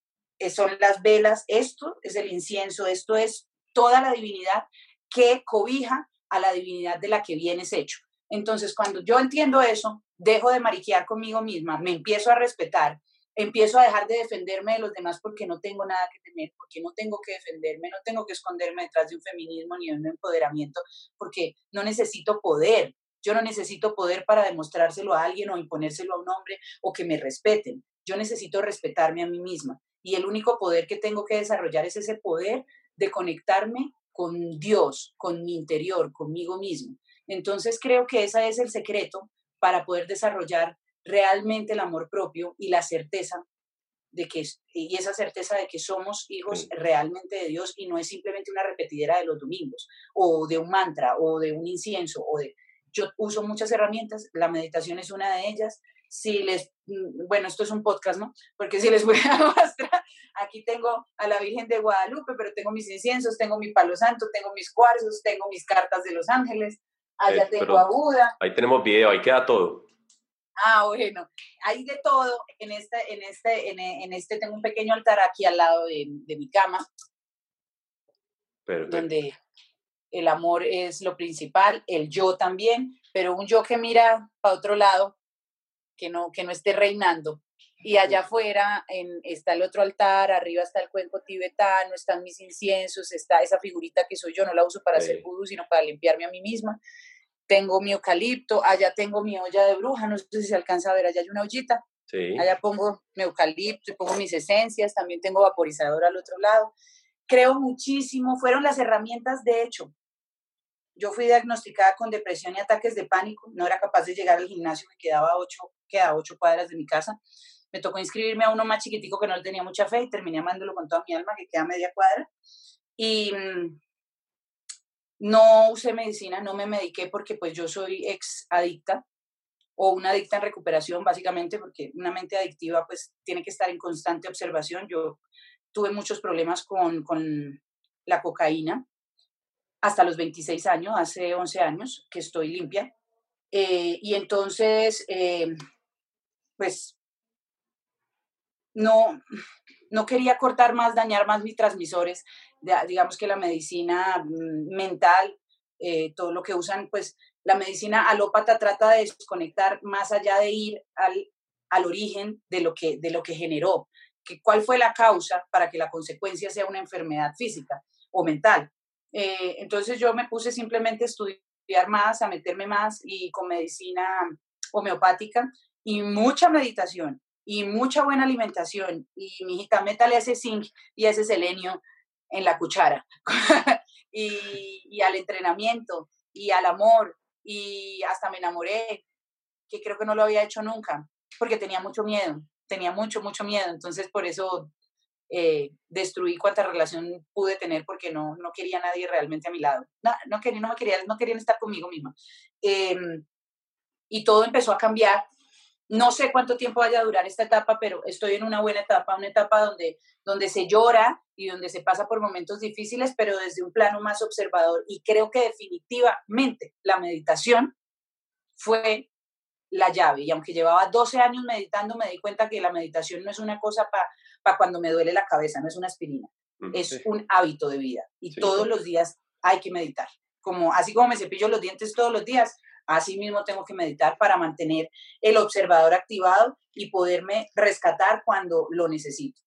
son las velas, esto es el incienso, esto es toda la divinidad que cobija a la divinidad de la que vienes hecho. Entonces, cuando yo entiendo eso, dejo de mariquear conmigo misma, me empiezo a respetar, empiezo a dejar de defenderme de los demás porque no tengo nada que temer, porque no tengo que defenderme, no tengo que esconderme detrás de un feminismo ni de un empoderamiento, porque no necesito poder. Yo no necesito poder para demostrárselo a alguien o imponérselo a un hombre o que me respeten. Yo necesito respetarme a mí misma. Y el único poder que tengo que desarrollar es ese poder de conectarme con Dios, con mi interior, conmigo mismo. Entonces creo que ese es el secreto para poder desarrollar realmente el amor propio y la certeza de que y esa certeza de que somos hijos realmente de Dios y no es simplemente una repetidera de los domingos o de un mantra o de un incienso o de yo uso muchas herramientas, la meditación es una de ellas. Si les bueno, esto es un podcast, ¿no? Porque si les voy a mostrar, aquí tengo a la Virgen de Guadalupe, pero tengo mis inciensos, tengo mi palo santo, tengo mis cuarzos, tengo mis cartas de los ángeles, allá eh, tengo a Buda. Ahí tenemos video, ahí queda todo. Ah, bueno, hay de todo. En este, en este, en, en este tengo un pequeño altar aquí al lado de, de mi cama, Perfecto. donde el amor es lo principal, el yo también, pero un yo que mira para otro lado, que no, que no esté reinando. Y allá afuera en, está el otro altar, arriba está el cuenco tibetano, están mis inciensos, está esa figurita que soy yo, no la uso para sí. hacer vudú, sino para limpiarme a mí misma. Tengo mi eucalipto, allá tengo mi olla de bruja, no sé si se alcanza a ver, allá hay una ollita. Sí. Allá pongo mi eucalipto, pongo mis esencias, también tengo vaporizador al otro lado. Creo muchísimo, fueron las herramientas de hecho. Yo fui diagnosticada con depresión y ataques de pánico, no era capaz de llegar al gimnasio, me quedaba ocho, quedaba ocho cuadras de mi casa. Me tocó inscribirme a uno más chiquitico que no le tenía mucha fe y terminé amándolo con toda mi alma, que queda media cuadra. Y mmm, no usé medicina, no me mediqué porque pues yo soy ex adicta o una adicta en recuperación, básicamente, porque una mente adictiva pues tiene que estar en constante observación. Yo tuve muchos problemas con, con la cocaína hasta los 26 años, hace 11 años que estoy limpia. Eh, y entonces, eh, pues, no, no quería cortar más, dañar más mis transmisores digamos que la medicina mm, mental, eh, todo lo que usan, pues la medicina alópata trata de desconectar más allá de ir al, al origen de lo que, de lo que generó, que cuál fue la causa para que la consecuencia sea una enfermedad física o mental. Eh, entonces yo me puse simplemente a estudiar más, a meterme más y con medicina homeopática y mucha meditación y mucha buena alimentación y mi hijita, métale ese zinc y ese selenio en la cuchara y, al entrenamiento y al amor y hasta me enamoré, que creo que no lo había hecho nunca, porque tenía mucho miedo, tenía mucho, mucho miedo, entonces por eso eh, destruí cuanta relación pude tener porque no, no quería nadie realmente a mi lado, no, no, quería, no, me no querían estar conmigo misma. Em, y todo empezó a cambiar no sé cuánto tiempo vaya a durar esta etapa, pero estoy en una buena etapa, una etapa donde, donde se llora y donde se pasa por momentos difíciles, pero desde un plano más observador. Y creo que definitivamente la meditación fue la llave. Y aunque llevaba 12 años meditando, me di cuenta que la meditación no es una cosa para cuando me duele la cabeza, no es una aspirina, mm, es un hábito de vida. Y todos los días hay que meditar. Como, así como me cepillo los dientes todos los días, Así mismo tengo que meditar para mantener el observador activado y poderme rescatar cuando lo necesito.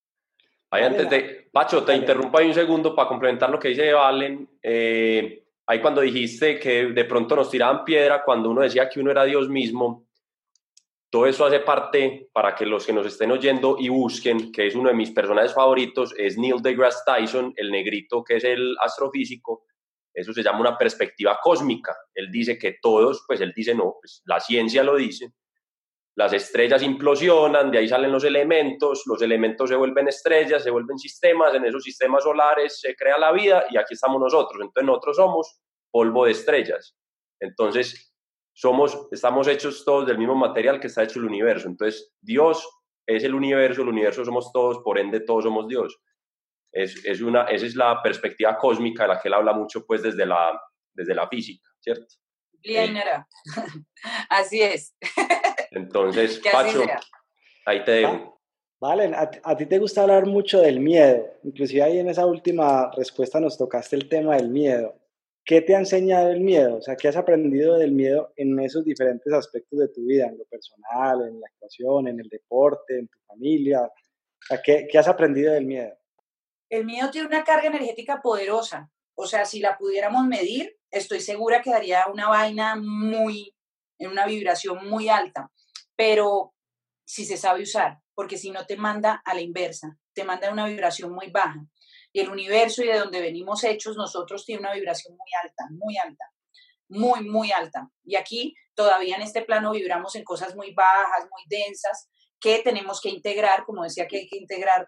Ahí antes de, Pacho, te interrumpo ahí un segundo para complementar lo que dice Valen. Eh, ahí cuando dijiste que de pronto nos tiraban piedra cuando uno decía que uno era Dios mismo, todo eso hace parte para que los que nos estén oyendo y busquen, que es uno de mis personajes favoritos, es Neil deGrasse Tyson, el negrito que es el astrofísico, eso se llama una perspectiva cósmica. Él dice que todos, pues él dice no, pues la ciencia lo dice. Las estrellas implosionan, de ahí salen los elementos, los elementos se vuelven estrellas, se vuelven sistemas, en esos sistemas solares se crea la vida y aquí estamos nosotros. Entonces nosotros somos polvo de estrellas. Entonces somos, estamos hechos todos del mismo material que está hecho el universo. Entonces Dios es el universo, el universo somos todos, por ende todos somos Dios. Es, es una, esa es la perspectiva cósmica de la que él habla mucho pues desde la, desde la física, ¿cierto? Bien, así es. Entonces, Pacho, ahí te dejo. Vale, a, a, ti te gusta hablar mucho del miedo, inclusive ahí en esa última respuesta nos tocaste el tema del miedo. ¿Qué te ha enseñado el miedo? O sea, ¿qué has aprendido del miedo en esos diferentes aspectos de tu vida, en lo personal, en la actuación, en el deporte, en tu familia? O sea, ¿qué, qué has aprendido del miedo? El miedo tiene una carga energética poderosa. O sea, si la pudiéramos medir, estoy segura que daría una vaina muy, en una vibración muy alta. Pero si se sabe usar, porque si no te manda a la inversa, te manda a una vibración muy baja. Y el universo y de donde venimos hechos, nosotros tiene una vibración muy alta, muy alta, muy, muy alta. Y aquí todavía en este plano vibramos en cosas muy bajas, muy densas, que tenemos que integrar, como decía que hay que integrar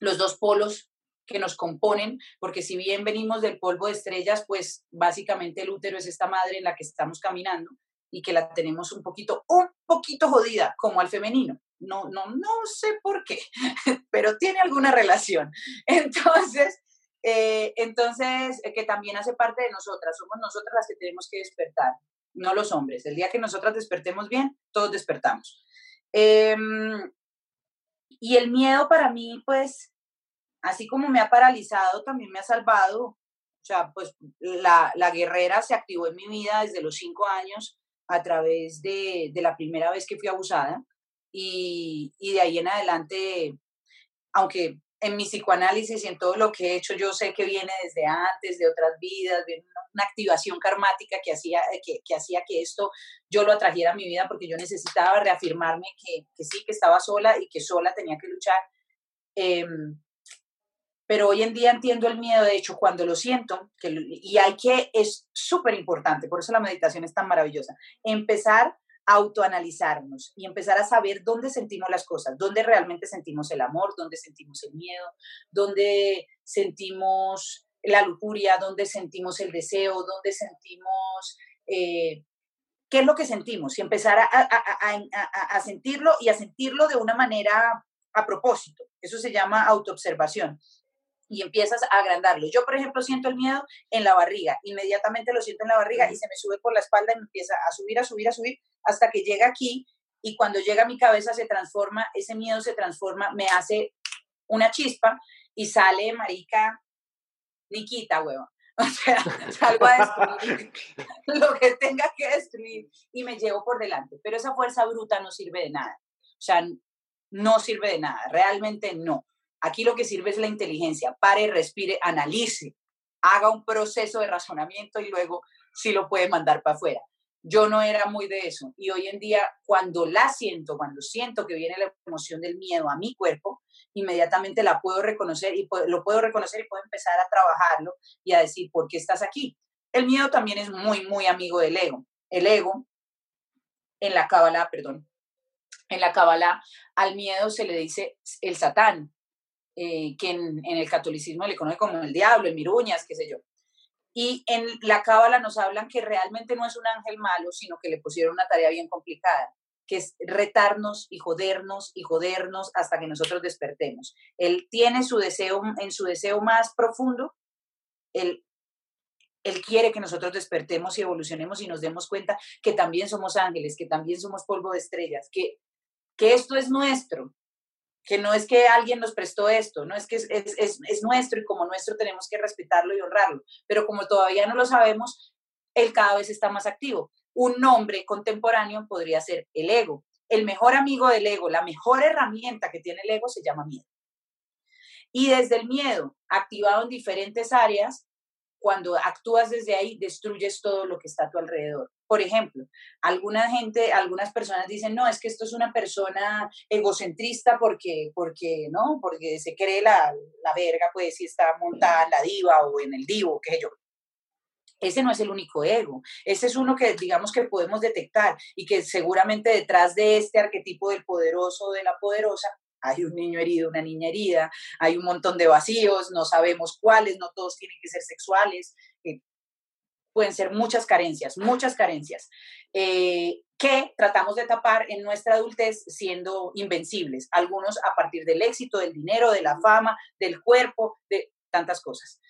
los dos polos que nos componen, porque si bien venimos del polvo de estrellas, pues básicamente el útero es esta madre en la que estamos caminando y que la tenemos un poquito, un poquito jodida, como al femenino. No, no, no sé por qué, pero tiene alguna relación. Entonces, eh, entonces, eh, que también hace parte de nosotras, somos nosotras las que tenemos que despertar, no los hombres. El día que nosotras despertemos bien, todos despertamos. Em, y el miedo para mí, pues, así como me ha paralizado, también me ha salvado. O sea, pues la, la guerrera se activó en mi vida desde los cinco años a través de, de la primera vez que fui abusada. Y, y, de ahí en adelante, aunque en mi psicoanálisis y en todo lo que he hecho, yo sé que viene desde antes, de otras vidas, viene una, activación karmática que hacía, que, que, hacía que esto yo lo atrajera a mi vida porque yo necesitaba reafirmarme que, que sí, que estaba sola y que sola tenía que luchar. Eh, pero hoy en día entiendo el miedo, de hecho, cuando lo siento, que, y hay que, es súper importante, por eso la meditación es tan maravillosa, empezar a autoanalizarnos y empezar a saber dónde sentimos las cosas, dónde realmente sentimos el amor, dónde sentimos el miedo, dónde sentimos la lujuria, dónde sentimos el deseo, dónde sentimos... Eh, ¿Qué es lo que sentimos? Y empezar a, a, a sentirlo y a sentirlo de una manera a propósito. Eso se llama autoobservación y empiezas a agrandarlo. Yo, por ejemplo, siento el miedo en la barriga, inmediatamente lo siento en la barriga y se me sube por la espalda y me empieza a subir, a subir, a subir, hasta que llega aquí y cuando llega a mi cabeza se transforma, ese miedo se transforma, me hace una chispa y sale, marica, ni quita, huevón. O sea, salgo a destruir lo que tenga que destruir y me llevo por delante. Pero esa fuerza bruta no sirve de nada. O sea, no sirve de nada, realmente no. Aquí lo que sirve es la inteligencia. Pare, respire, analice, haga un proceso de razonamiento y luego sí lo puede mandar para afuera. Yo no era muy de eso y hoy en día cuando la siento, cuando siento que viene la emoción del miedo a mi cuerpo, inmediatamente la puedo reconocer y lo puedo reconocer y puedo empezar a trabajarlo y a decir, ¿por qué estás aquí? El miedo también es muy, muy amigo del ego. El ego, en la cábala, perdón, en la cábala al miedo se le dice el satán, eh, que en, el catolicismo le conoce como el diablo, el miruñas, qué sé yo. Y en la cábala nos hablan que realmente no es un ángel malo, sino que le pusieron una tarea bien complicada, que es retarnos y jodernos y jodernos hasta que nosotros despertemos. Él tiene su deseo, en su deseo más profundo, él, él quiere que nosotros despertemos y evolucionemos y nos demos cuenta que también somos ángeles, que también somos polvo de estrellas, que, que esto es nuestro, que no es que alguien nos prestó esto, no es que es, es, es, nuestro y como nuestro tenemos que respetarlo y honrarlo, pero como todavía no lo sabemos, él cada vez está más activo. Un nombre contemporáneo podría ser el ego. El mejor amigo del ego, la mejor herramienta que tiene el ego se llama miedo. Y desde el miedo, activado en diferentes áreas, cuando actúas desde ahí, destruyes todo lo que está a tu alrededor. Por ejemplo, alguna gente, algunas personas dicen, no, es que esto es una persona egocentrista porque, porque, ¿no? Porque se cree la, la verga, pues, si está montada en la diva o en el divo, qué sé yo. Ese no es el único ego. Ese es uno que, digamos, que podemos detectar y que seguramente detrás de este arquetipo del poderoso o de la poderosa hay un niño herido, una niña herida, hay un montón de vacíos, no sabemos cuáles, no todos tienen que ser sexuales, pueden ser muchas carencias, muchas carencias, eh, que tratamos de tapar en nuestra adultez siendo invencibles, algunos a partir del éxito, del dinero, de la fama, del cuerpo, de tantas cosas.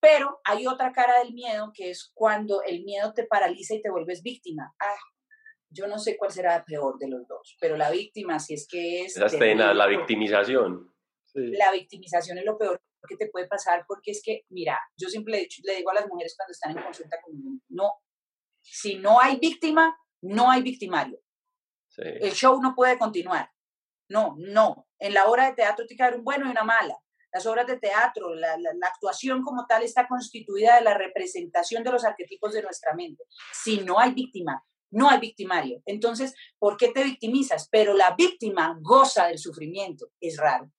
Pero hay otra cara del miedo que es cuando el miedo te paraliza y te vuelves víctima. Ah, yo no sé cuál será peor de los dos, pero la víctima, si es que es... La, la victimización. La victimización es lo peor que te puede pasar porque es que, mira, yo siempre le, digo a las mujeres cuando están en consulta conmigo, no, si no hay víctima, no hay victimario. El show no puede continuar. No, no. En la obra de teatro tiene que haber un bueno y una mala. Las obras de teatro, la, la, actuación como tal está constituida de la representación de los arquetipos de nuestra mente. Si no hay víctima, no hay victimario. Entonces, ¿por qué te victimizas? Pero la víctima goza del sufrimiento. Es raro,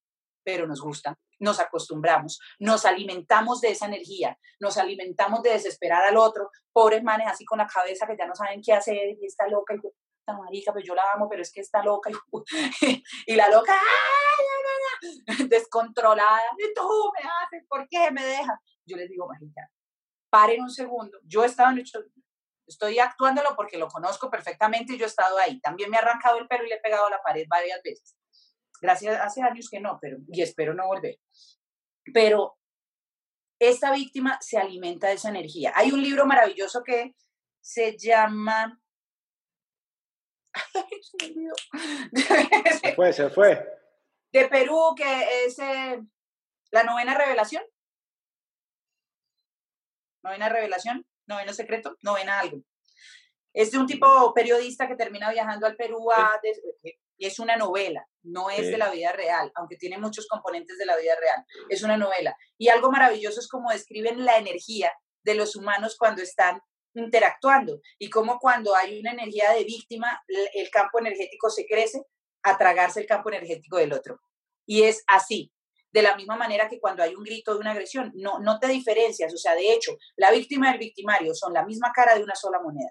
pero nos gusta nos acostumbramos, nos alimentamos de esa energía, nos alimentamos de desesperar al otro, pobres manes así con la cabeza que ya no saben qué hacer y está loca y esta marica, pues yo la amo, pero es que está loca y, la loca descontrolada, y tú me haces, ¿por qué me dejas? Yo les digo, marica, paren un segundo, yo he estado en estoy actuándolo porque lo conozco perfectamente y yo he estado ahí. También me he arrancado el pelo y le he pegado a la pared varias veces. Gracias, hace años que no, pero y espero no volver. Pero esta víctima se alimenta de esa energía. Hay un libro maravilloso que se llama... se fue, se fue. De Perú, que es eh, la novena revelación. Novena revelación, novena secreto, novena algo. Es de un tipo periodista que termina viajando al Perú a, es una novela, no es de la vida real, aunque tiene muchos componentes de la vida real, es una novela. Y algo maravilloso es como describen la energía de los humanos cuando están interactuando y cómo cuando hay una energía de víctima, el campo energético se crece a tragarse el campo energético del otro. Y es así, de la misma manera que cuando hay un grito de una agresión, no, no te diferencias, o sea, de hecho, la víctima y el victimario son la misma cara de una sola moneda.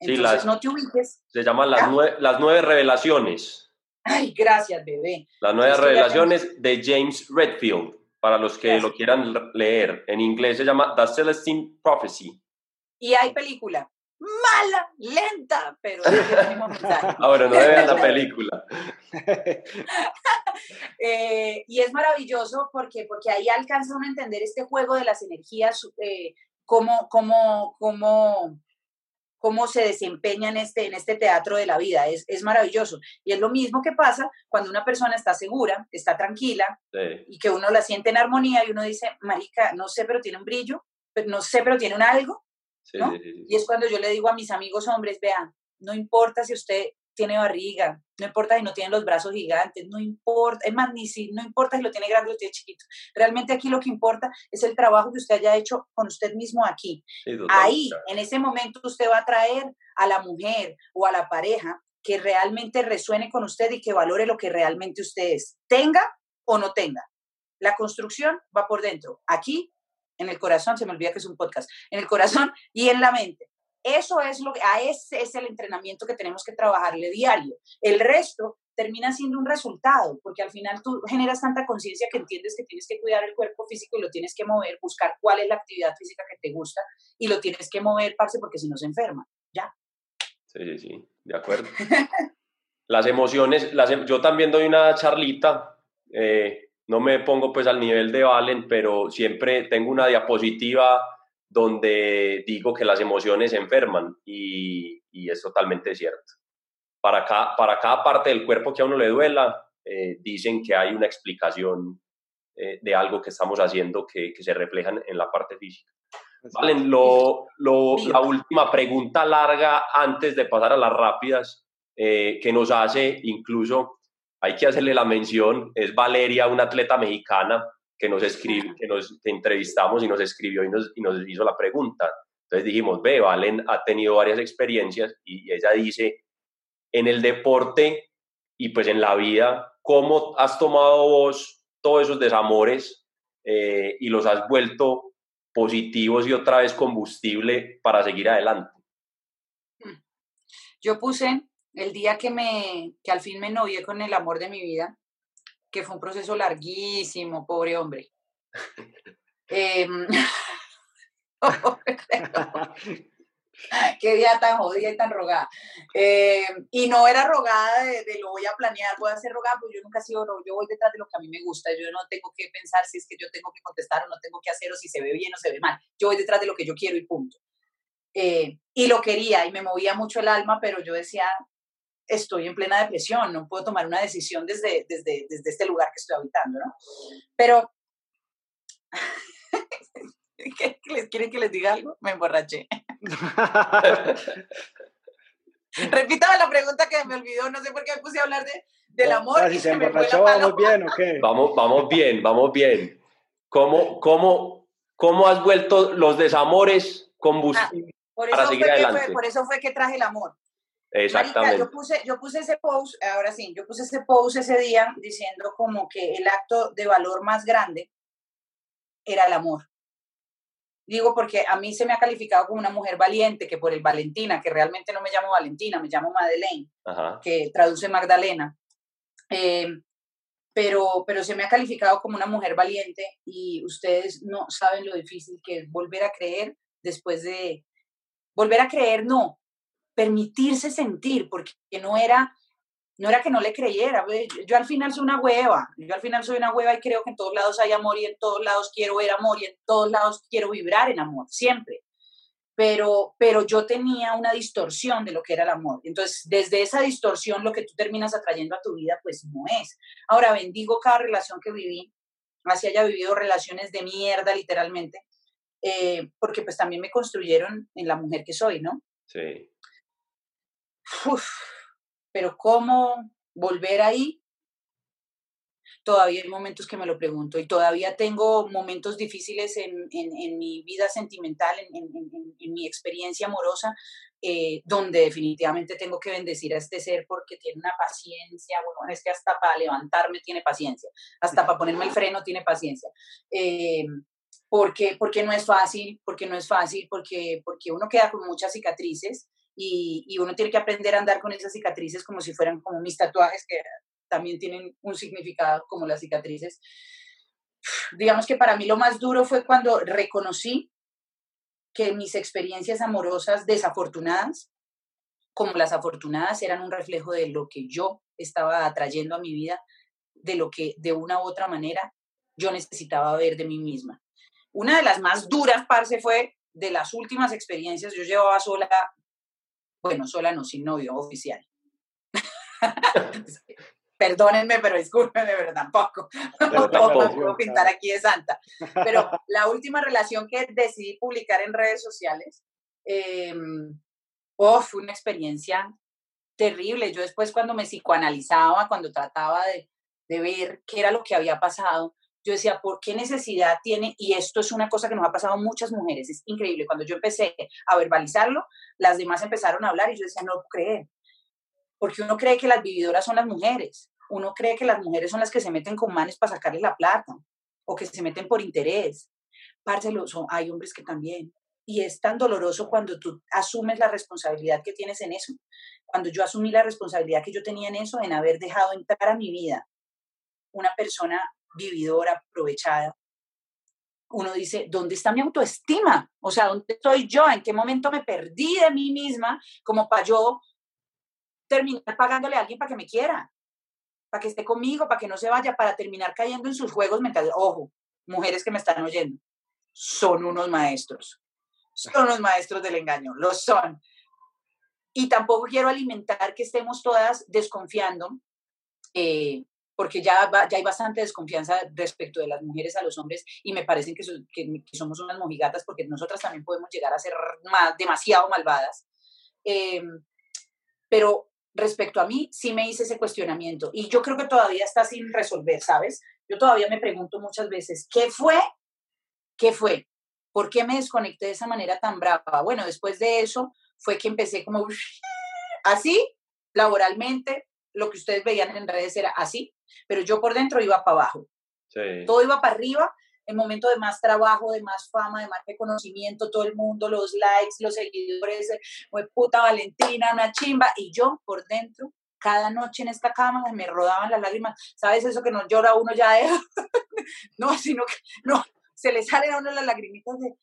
Entonces, no te ubiques. Se llaman las, nueve, las nueve revelaciones. Ay, gracias, bebé. Las nueve revelaciones de James Redfield, para los que lo quieran leer. En inglés se llama The Celestine Prophecy. Y hay película. Mala, lenta, pero Ahora no vean la película. Eh, y es maravilloso porque, porque ahí alcanza uno a entender este juego de las energías, eh, cómo, cómo, cómo cómo se desempeña en este, en este teatro de la vida. Es, es maravilloso. Y es lo mismo que pasa cuando una persona está segura, está tranquila y que uno la siente en armonía y uno dice, marica, no sé, pero tiene un brillo, no sé, pero tiene un algo. y es cuando yo le digo a mis amigos hombres, vean, no importa si usted tiene barriga, no importa si no tiene los brazos gigantes, no importa, es más, ni si, no importa si lo tiene grande o tiene chiquito. Realmente aquí lo que importa es el trabajo que usted haya hecho con usted mismo aquí. Ahí, en ese momento, usted va a traer a la mujer o a la pareja que realmente resuene con usted y que valore lo que realmente usted es, tenga o no tenga. La construcción va por dentro, aquí, en el corazón, se me olvida que es un podcast, en el corazón y en la mente. Eso es lo que, a ese es el entrenamiento que tenemos que trabajarle diario. El resto termina siendo un resultado, porque al final tú generas tanta conciencia que entiendes que tienes que cuidar el cuerpo físico y lo tienes que mover, buscar cuál es la actividad física que te gusta y lo tienes que mover, parce, porque si no se enferma. Ya. Sí, sí, sí, de acuerdo. las emociones, las, em, yo también doy una charlita, eh, no me pongo pues al nivel de Valen, pero siempre tengo una diapositiva donde digo que las emociones enferman y, es totalmente cierto. Para cada, para cada parte del cuerpo que a uno le duela, eh, dicen que hay una explicación eh, de algo que estamos haciendo que, se refleja en la parte física. Valen, lo, la última pregunta larga antes de pasar a las rápidas eh, que nos hace, incluso hay que hacerle la mención, es Valeria, una atleta mexicana que nos escribe, que nos entrevistamos y nos escribió y nos, hizo la pregunta. Entonces dijimos, ve, Valen ha tenido varias experiencias y ella dice, en el deporte y pues en la vida, ¿cómo has tomado vos todos esos desamores eh, y los has vuelto positivos y otra vez combustible para seguir adelante? Yo puse el día que, me, que al fin me novié con el amor de mi vida, que fue un proceso larguísimo, pobre hombre. Em, qué día tan jodida y tan rogada. Em, y no era rogada de, lo voy a planear, voy a ser rogada, pues yo nunca he sido yo voy detrás de lo que a mí me gusta, yo no tengo que pensar si es que yo tengo que contestar o no tengo que hacer o si se ve bien o se ve mal, yo voy detrás de lo que yo quiero y punto. Eh, y lo quería y me movía mucho el alma, pero yo decía, estoy en plena depresión, no puedo tomar una decisión desde, desde, desde este lugar que estoy habitando, ¿no? Pero, ¿qué, les quieren que les diga algo? Me emborraché. Repítame la pregunta que me olvidó, no sé por qué me puse a hablar de, del amor. si se emborrachó, ¿vamos bien o qué? Vamos, vamos bien, vamos bien. ¿Cómo, cómo, cómo has vuelto los desamores combustible ah, para seguir adelante? por eso fue que traje el amor. Exactamente. yo, puse, yo puse ese post, ahora sí, yo puse ese post ese día diciendo como que el acto de valor más grande era el amor. Digo porque a mí se me ha calificado como una mujer valiente, que por el Valentina, que realmente no me llamo Valentina, me llamo Madeleine, que traduce Magdalena. Eh, pero, pero se me ha calificado como una mujer valiente y ustedes no saben lo difícil que es volver a creer después de... Volver a creer, no, permitirse sentir, porque no era, no era que no le creyera, yo al final soy una hueva, yo al final soy una hueva y creo que en todos lados hay amor y en todos lados quiero ver amor y en todos lados quiero vibrar en amor, siempre. Pero, pero yo tenía una distorsión de lo que era el amor. Entonces, desde esa distorsión, lo que tú terminas atrayendo a tu vida, pues no es. Ahora, bendigo cada relación que viví, así haya vivido relaciones de mierda, literalmente, eh, porque pues también me construyeron en la mujer que soy, ¿no? Sí pero ¿cómo volver ahí? Todavía hay momentos que me lo pregunto y todavía tengo momentos difíciles en, mi vida sentimental, en, mi experiencia amorosa, eh, donde definitivamente tengo que bendecir a este ser porque tiene una paciencia, bueno, es que hasta para levantarme tiene paciencia, hasta para ponerme el freno tiene paciencia. Eh, porque, porque no es fácil, porque no es fácil, porque, porque uno queda con muchas cicatrices y, uno tiene que aprender a andar con esas cicatrices como si fueran como mis tatuajes, que también tienen un significado como las cicatrices. Digamos que para mí lo más duro fue cuando reconocí que mis experiencias amorosas desafortunadas, como las afortunadas, eran un reflejo de lo que yo estaba atrayendo a mi vida, de lo que de una u otra manera yo necesitaba ver de mí misma. Una de las más duras, parce, fue de las últimas experiencias, yo llevaba sola Bueno, sola no, sin novio oficial. Perdónenme, pero discúlpenme, pero tampoco. No puedo pintar aquí de santa. Pero la última relación que decidí publicar en redes sociales, eh, oh, fue una experiencia terrible. Yo después cuando me psicoanalizaba, cuando trataba de, de ver qué era lo que había pasado, yo decía, ¿por qué necesidad tiene? Y esto es una cosa que nos ha pasado a muchas mujeres, es increíble. Cuando yo empecé a verbalizarlo, las demás empezaron a hablar y yo decía, no lo creer. Porque uno cree que las vividoras son las mujeres, uno cree que las mujeres son las que se meten con manes para sacarle la plata o que se meten por interés. Párcelo, son, hay hombres que también. Y es tan doloroso cuando tú asumes la responsabilidad que tienes en eso. Cuando yo asumí la responsabilidad que yo tenía en eso, en haber dejado entrar a mi vida una persona vividora, aprovechada, uno dice, ¿dónde está mi autoestima? O sea, ¿dónde estoy yo? ¿En qué momento me perdí de mí misma como para yo terminar pagándole a alguien para que me quiera? Para que esté conmigo, para que no se vaya, para terminar cayendo en sus juegos mentales. Ojo, mujeres que me están oyendo, son unos maestros. Son unos maestros del engaño, lo son. Y tampoco quiero alimentar que estemos todas desconfiando eh, porque ya, ya hay bastante desconfianza respecto de las mujeres a los hombres y me parecen que, que, somos unas mojigatas porque nosotras también podemos llegar a ser más, demasiado malvadas. Em, pero respecto a mí, sí me hice ese cuestionamiento y yo creo que todavía está sin resolver, ¿sabes? Yo todavía me pregunto muchas veces, ¿qué fue? ¿Qué fue? ¿Por qué me desconecté de esa manera tan brava? Bueno, después de eso fue que empecé como así, laboralmente, lo que ustedes veían en redes era así, pero yo por dentro iba para abajo. Todo iba para arriba, en momento de más trabajo, de más fama, de más reconocimiento, todo el mundo, los likes, los seguidores, muy puta Valentina, una chimba, y yo por dentro, cada noche en esta cama me rodaban las lágrimas, ¿sabes eso que no llora uno ya de, no, sino que no, se le salen a uno las lagrimitas de,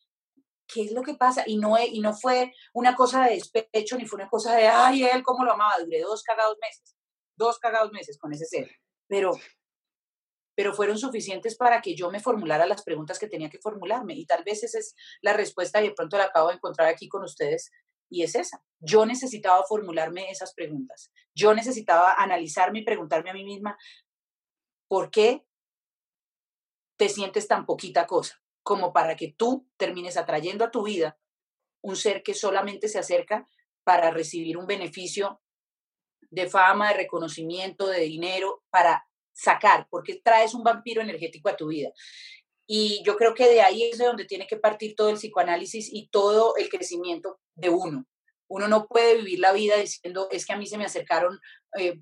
¿qué es lo que pasa? Y no, y no fue una cosa de despecho, ni fue una cosa de, ay, él cómo lo amaba, duré dos cagados meses, dos cagados meses con ese ser pero, pero fueron suficientes para que yo me formulara las preguntas que tenía que formularme. Y tal vez esa es la respuesta y de pronto la acabo de encontrar aquí con ustedes. Y es esa. Yo necesitaba formularme esas preguntas. Yo necesitaba analizarme y preguntarme a mí misma, ¿por qué te sientes tan poquita cosa como para que tú termines atrayendo a tu vida un ser que solamente se acerca para recibir un beneficio de fama, de reconocimiento, de dinero para sacar, porque traes un vampiro energético a tu vida. Y yo creo que de ahí es de donde tiene que partir todo el psicoanálisis y todo el crecimiento de uno. Uno no puede vivir la vida diciendo, es que a mí se me acercaron eh,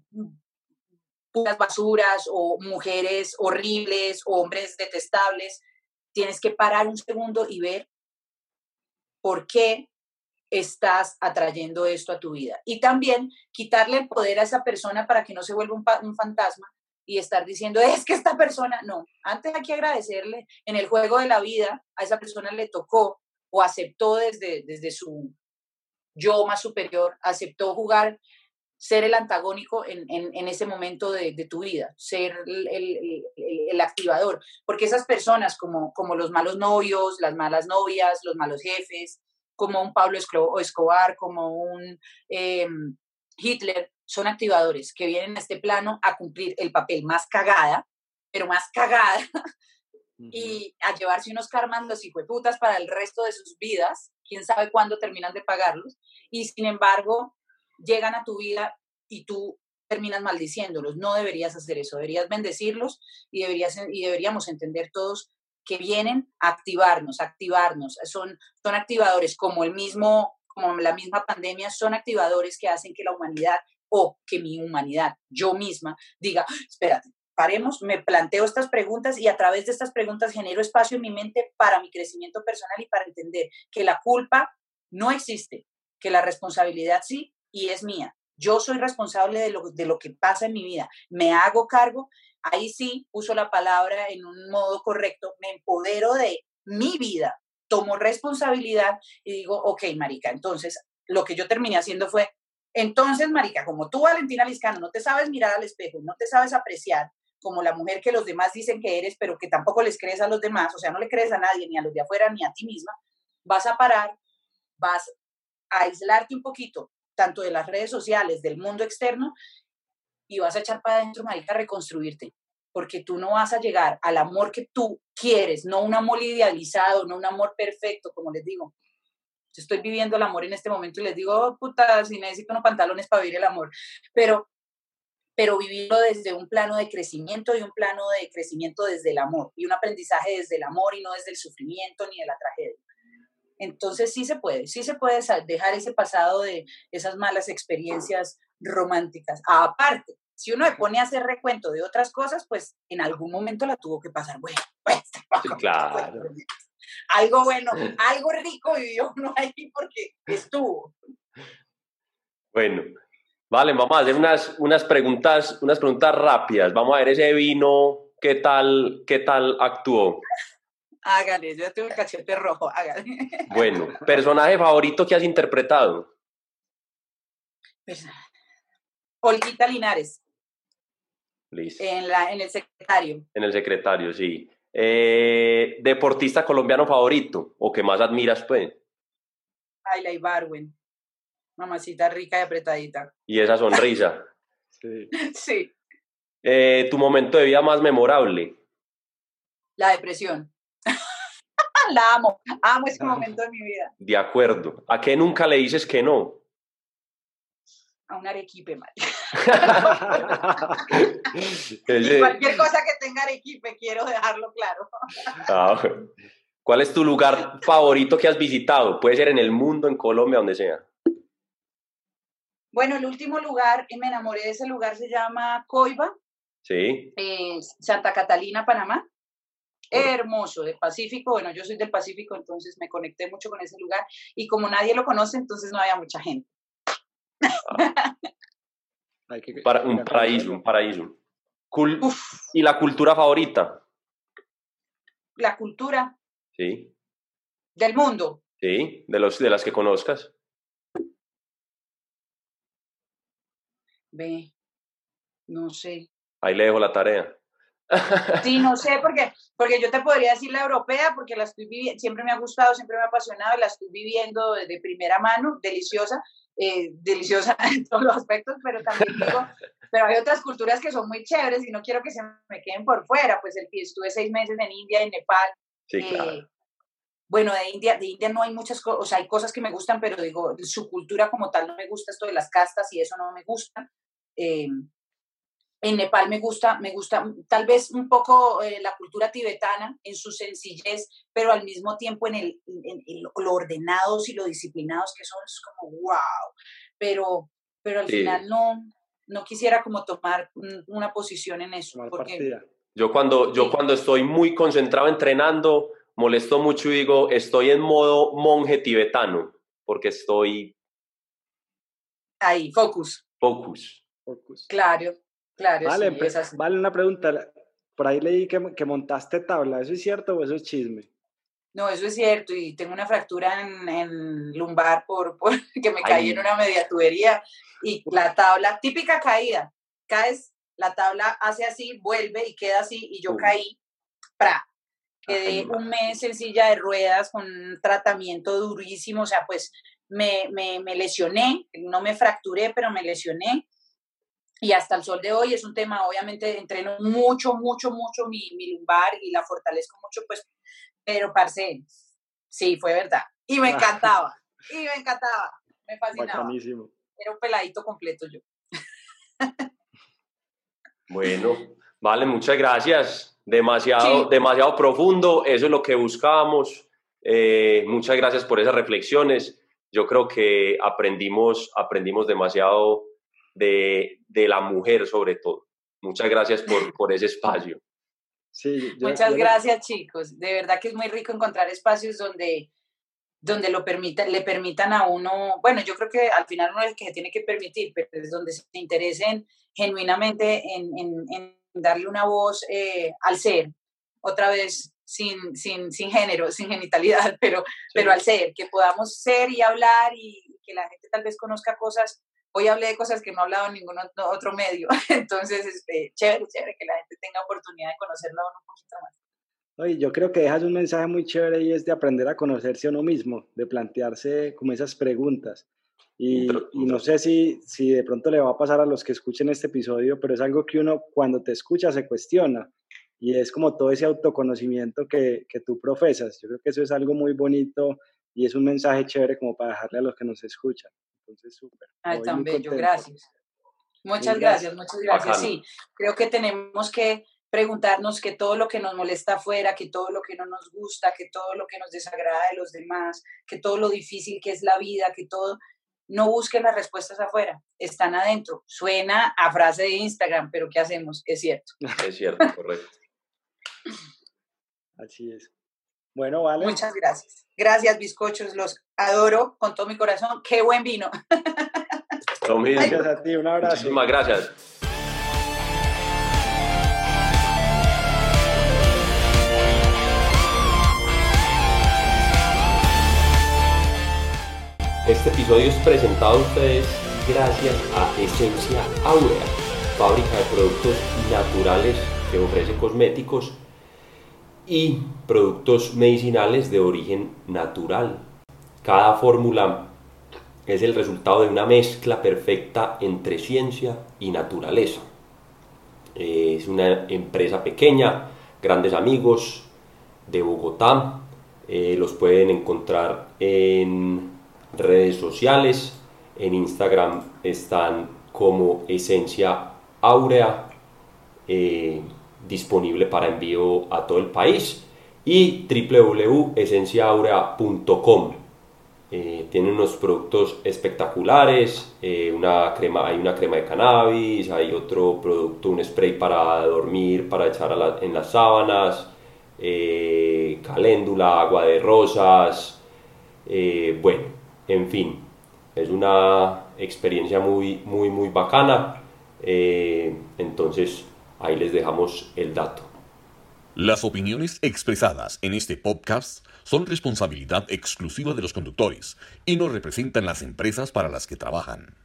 basuras o mujeres horribles o hombres detestables. Tienes que parar un segundo y ver por qué estás atrayendo esto a tu vida. Y también quitarle el poder a esa persona para que no se vuelva un, fantasma y estar diciendo, es que esta persona, no, antes hay que agradecerle, en el juego de la vida a esa persona le tocó o aceptó desde, desde su yo más superior, aceptó jugar, ser el antagónico en, en, ese momento de, tu vida, ser el, el, activador, porque esas personas como, como los malos novios, las malas novias, los malos jefes, como un Pablo Escobar, como un em, Hitler, son activadores que vienen a este plano a cumplir el papel más cagada, pero más cagada, y a llevarse unos karmas los putas para el resto de sus vidas, quién sabe cuándo terminan de pagarlos, y sin embargo llegan a tu vida y tú terminas maldiciéndolos. No deberías hacer eso, deberías bendecirlos y, deberías, y deberíamos entender todos que vienen a activarnos, activarnos. Son, son activadores como el mismo, como la misma pandemia, son activadores que hacen que la humanidad o que mi humanidad, yo misma, diga, espérate, paremos, me planteo estas preguntas y a través de estas preguntas genero espacio en mi mente para mi crecimiento personal y para entender que la culpa no existe, que la responsabilidad sí y es mía. Yo soy responsable de lo, de lo que pasa en mi vida. Me hago cargo ahí sí uso la palabra en un modo correcto, me empodero de mi vida, tomo responsabilidad y digo, ok, Marica, entonces lo que yo terminé haciendo fue, entonces, Marica, como tú, Valentina Liscano, no te sabes mirar al espejo, no te sabes apreciar como la mujer que los demás dicen que eres, pero que tampoco les crees a los demás, o sea, no le crees a nadie, ni a los de afuera, ni a ti misma, vas a parar, vas a aislarte un poquito, tanto de las redes sociales, del mundo externo, y vas a echar para adentro, marica, a reconstruirte, porque tú no vas a llegar al amor que tú quieres, no un amor idealizado, no un amor perfecto, como les digo. Estoy viviendo el amor en este momento y les digo, oh, puta, si necesito unos pantalones para vivir el amor, pero pero vivirlo desde un plano de crecimiento y un plano de crecimiento desde el amor y un aprendizaje desde el amor y no desde el sufrimiento ni de la tragedia. Entonces sí se puede, sí se puede dejar ese pasado de esas malas experiencias románticas. Aparte, si uno le pone a hacer recuento de otras cosas, pues en algún momento la tuvo que pasar. Bueno, pues, claro. Algo bueno, algo rico vivió uno ahí porque estuvo. Bueno, vale, vamos a hacer unas, unas, preguntas, unas preguntas rápidas. Vamos a ver ese vino, qué tal, qué tal actuó. Hágale, yo tengo el cachete rojo, hágale. Bueno, personaje favorito que has interpretado. Pues, Olguita Linares. Listo. En, la, en el secretario. En el secretario, sí. Eh, deportista colombiano favorito o que más admiras, pues. Ayla Ibarwen. Mamacita rica y apretadita. Y esa sonrisa. Sí. sí. Eh, tu momento de vida más memorable. La depresión. La amo, amo ese momento de mi vida. De acuerdo. ¿A qué nunca le dices que no? A un arequipe, mal. cualquier cosa que tenga arequipe, quiero dejarlo claro. Ah, ¿Cuál es tu lugar favorito que has visitado? Puede ser en el mundo, en Colombia, donde sea. Bueno, el último lugar, me enamoré de ese lugar, se llama Coiba. Sí. Eh, Santa Catalina, Panamá hermoso, del Pacífico. Bueno, yo soy del Pacífico, entonces me conecté mucho con ese lugar y como nadie lo conoce, entonces no había mucha gente. Para, un paraíso, un paraíso. ¿Y la cultura favorita? La cultura. Sí. Del mundo. Sí, de, los, de las que conozcas. Ve, no sé. Ahí le dejo la tarea. Sí, no sé, porque, porque yo te podría decir la europea, porque la estoy viviendo, siempre me ha gustado, siempre me ha apasionado, la estoy viviendo de, primera mano, deliciosa, eh, deliciosa en todos los aspectos, pero también digo, pero hay otras culturas que son muy chéveres y no quiero que se me queden por fuera, pues el, estuve seis meses en India y Nepal. Sí, claro. Eh, bueno, de India, de India no hay muchas cosas, o sea, hay cosas que me gustan, pero digo, su cultura como tal no me gusta, esto de las castas y eso no me gusta. Eh, en Nepal me gusta, me gusta tal vez un poco eh, la cultura tibetana en su sencillez, pero al mismo tiempo en, el, lo ordenados y lo disciplinados que son, es como wow. Pero, pero al final no, no quisiera como tomar una posición en eso. Porque, yo cuando, yo cuando estoy muy concentrado entrenando, molesto mucho y digo, estoy en modo monje tibetano, porque estoy... Ahí, focus. Focus. Focus. Claro, Claro, vale, sí, vale, una pregunta. Por ahí leí que, que, montaste tabla. ¿Eso es cierto o eso es chisme? No, eso es cierto. Y tengo una fractura en, en lumbar por, por, que me caí en una media tubería. Y la tabla, típica caída. Caes, la tabla hace así, vuelve y queda así. Y yo caí, pra. Quedé un mes en silla de ruedas con un tratamiento durísimo. O sea, pues me, me, me lesioné. No me fracturé, pero me lesioné y hasta el sol de hoy es un tema, obviamente entreno mucho, mucho, mucho mi, mi lumbar y la fortalezco mucho, pues, pero parce, sí, fue verdad. Y me encantaba, y me encantaba, me fascinaba. Era un peladito completo yo. Bueno, vale, muchas gracias. Demasiado, demasiado profundo, eso es lo que buscábamos. Eh, muchas gracias por esas reflexiones. Yo creo que aprendimos, aprendimos demasiado de, de la mujer sobre todo. Muchas gracias por, por ese espacio. Sí, Muchas gracias chicos. De verdad que es muy rico encontrar espacios donde, donde lo permitan, le permitan a uno, bueno, yo creo que al final uno es el que se tiene que permitir, pero es donde se interesen genuinamente en, en, darle una voz eh, al ser, otra vez sin, sin, sin género, sin genitalidad, pero, pero al ser, que podamos ser y hablar y que la gente tal vez conozca cosas hoy hablé de cosas que no he hablado en ningún otro medio. Entonces, este, chévere, chévere que la gente tenga oportunidad de conocerlo un poquito más. Oye, yo creo que dejas un mensaje muy chévere y es de aprender a conocerse a uno mismo, de plantearse como esas preguntas. Y, y, no sé si, si de pronto le va a pasar a los que escuchen este episodio, pero es algo que uno cuando te escucha se cuestiona y es como todo ese autoconocimiento que, que tú profesas. Yo creo que eso es algo muy bonito y es un mensaje chévere como para dejarle a los que nos escuchan. Entonces, súper. Ay, tan bello, gracias. Muchas gracias, muchas gracias. Sí, creo que tenemos que preguntarnos que todo lo que nos molesta afuera, que todo lo que no nos gusta, que todo lo que nos desagrada de los demás, que todo lo difícil que es la vida, que todo, no busquen las respuestas afuera, están adentro. Suena a frase de Instagram, pero ¿qué hacemos? Es cierto. Es cierto, correcto. Así es. Bueno, vale. Muchas gracias. Gracias, bizcochos. Los adoro con todo mi corazón. Qué buen vino. Gracias a ti. Un abrazo. Muchísimas gracias. Este episodio es presentado a ustedes gracias a Esencia Aurea, fábrica de productos naturales que ofrece cosméticos y productos medicinales de origen natural. Cada fórmula es el resultado de una mezcla perfecta entre ciencia y naturaleza. Es una empresa pequeña, grandes amigos de Bogotá. Eh, los pueden encontrar en redes sociales. En Instagram están como Esencia Aurea. Eh, disponible para envío a todo el país y www.esenciaaurea.com. Eh, tiene unos productos espectaculares, eh, una crema, hay una crema de cannabis, hay otro producto, un spray para dormir, para echar en las sábanas, eh, caléndula, agua de rosas, bueno, en fin, es una experiencia muy, muy, muy bacana. entonces, Ahí les dejamos el dato. Las opiniones expresadas en este podcast son responsabilidad exclusiva de los conductores y no representan las empresas para las que trabajan.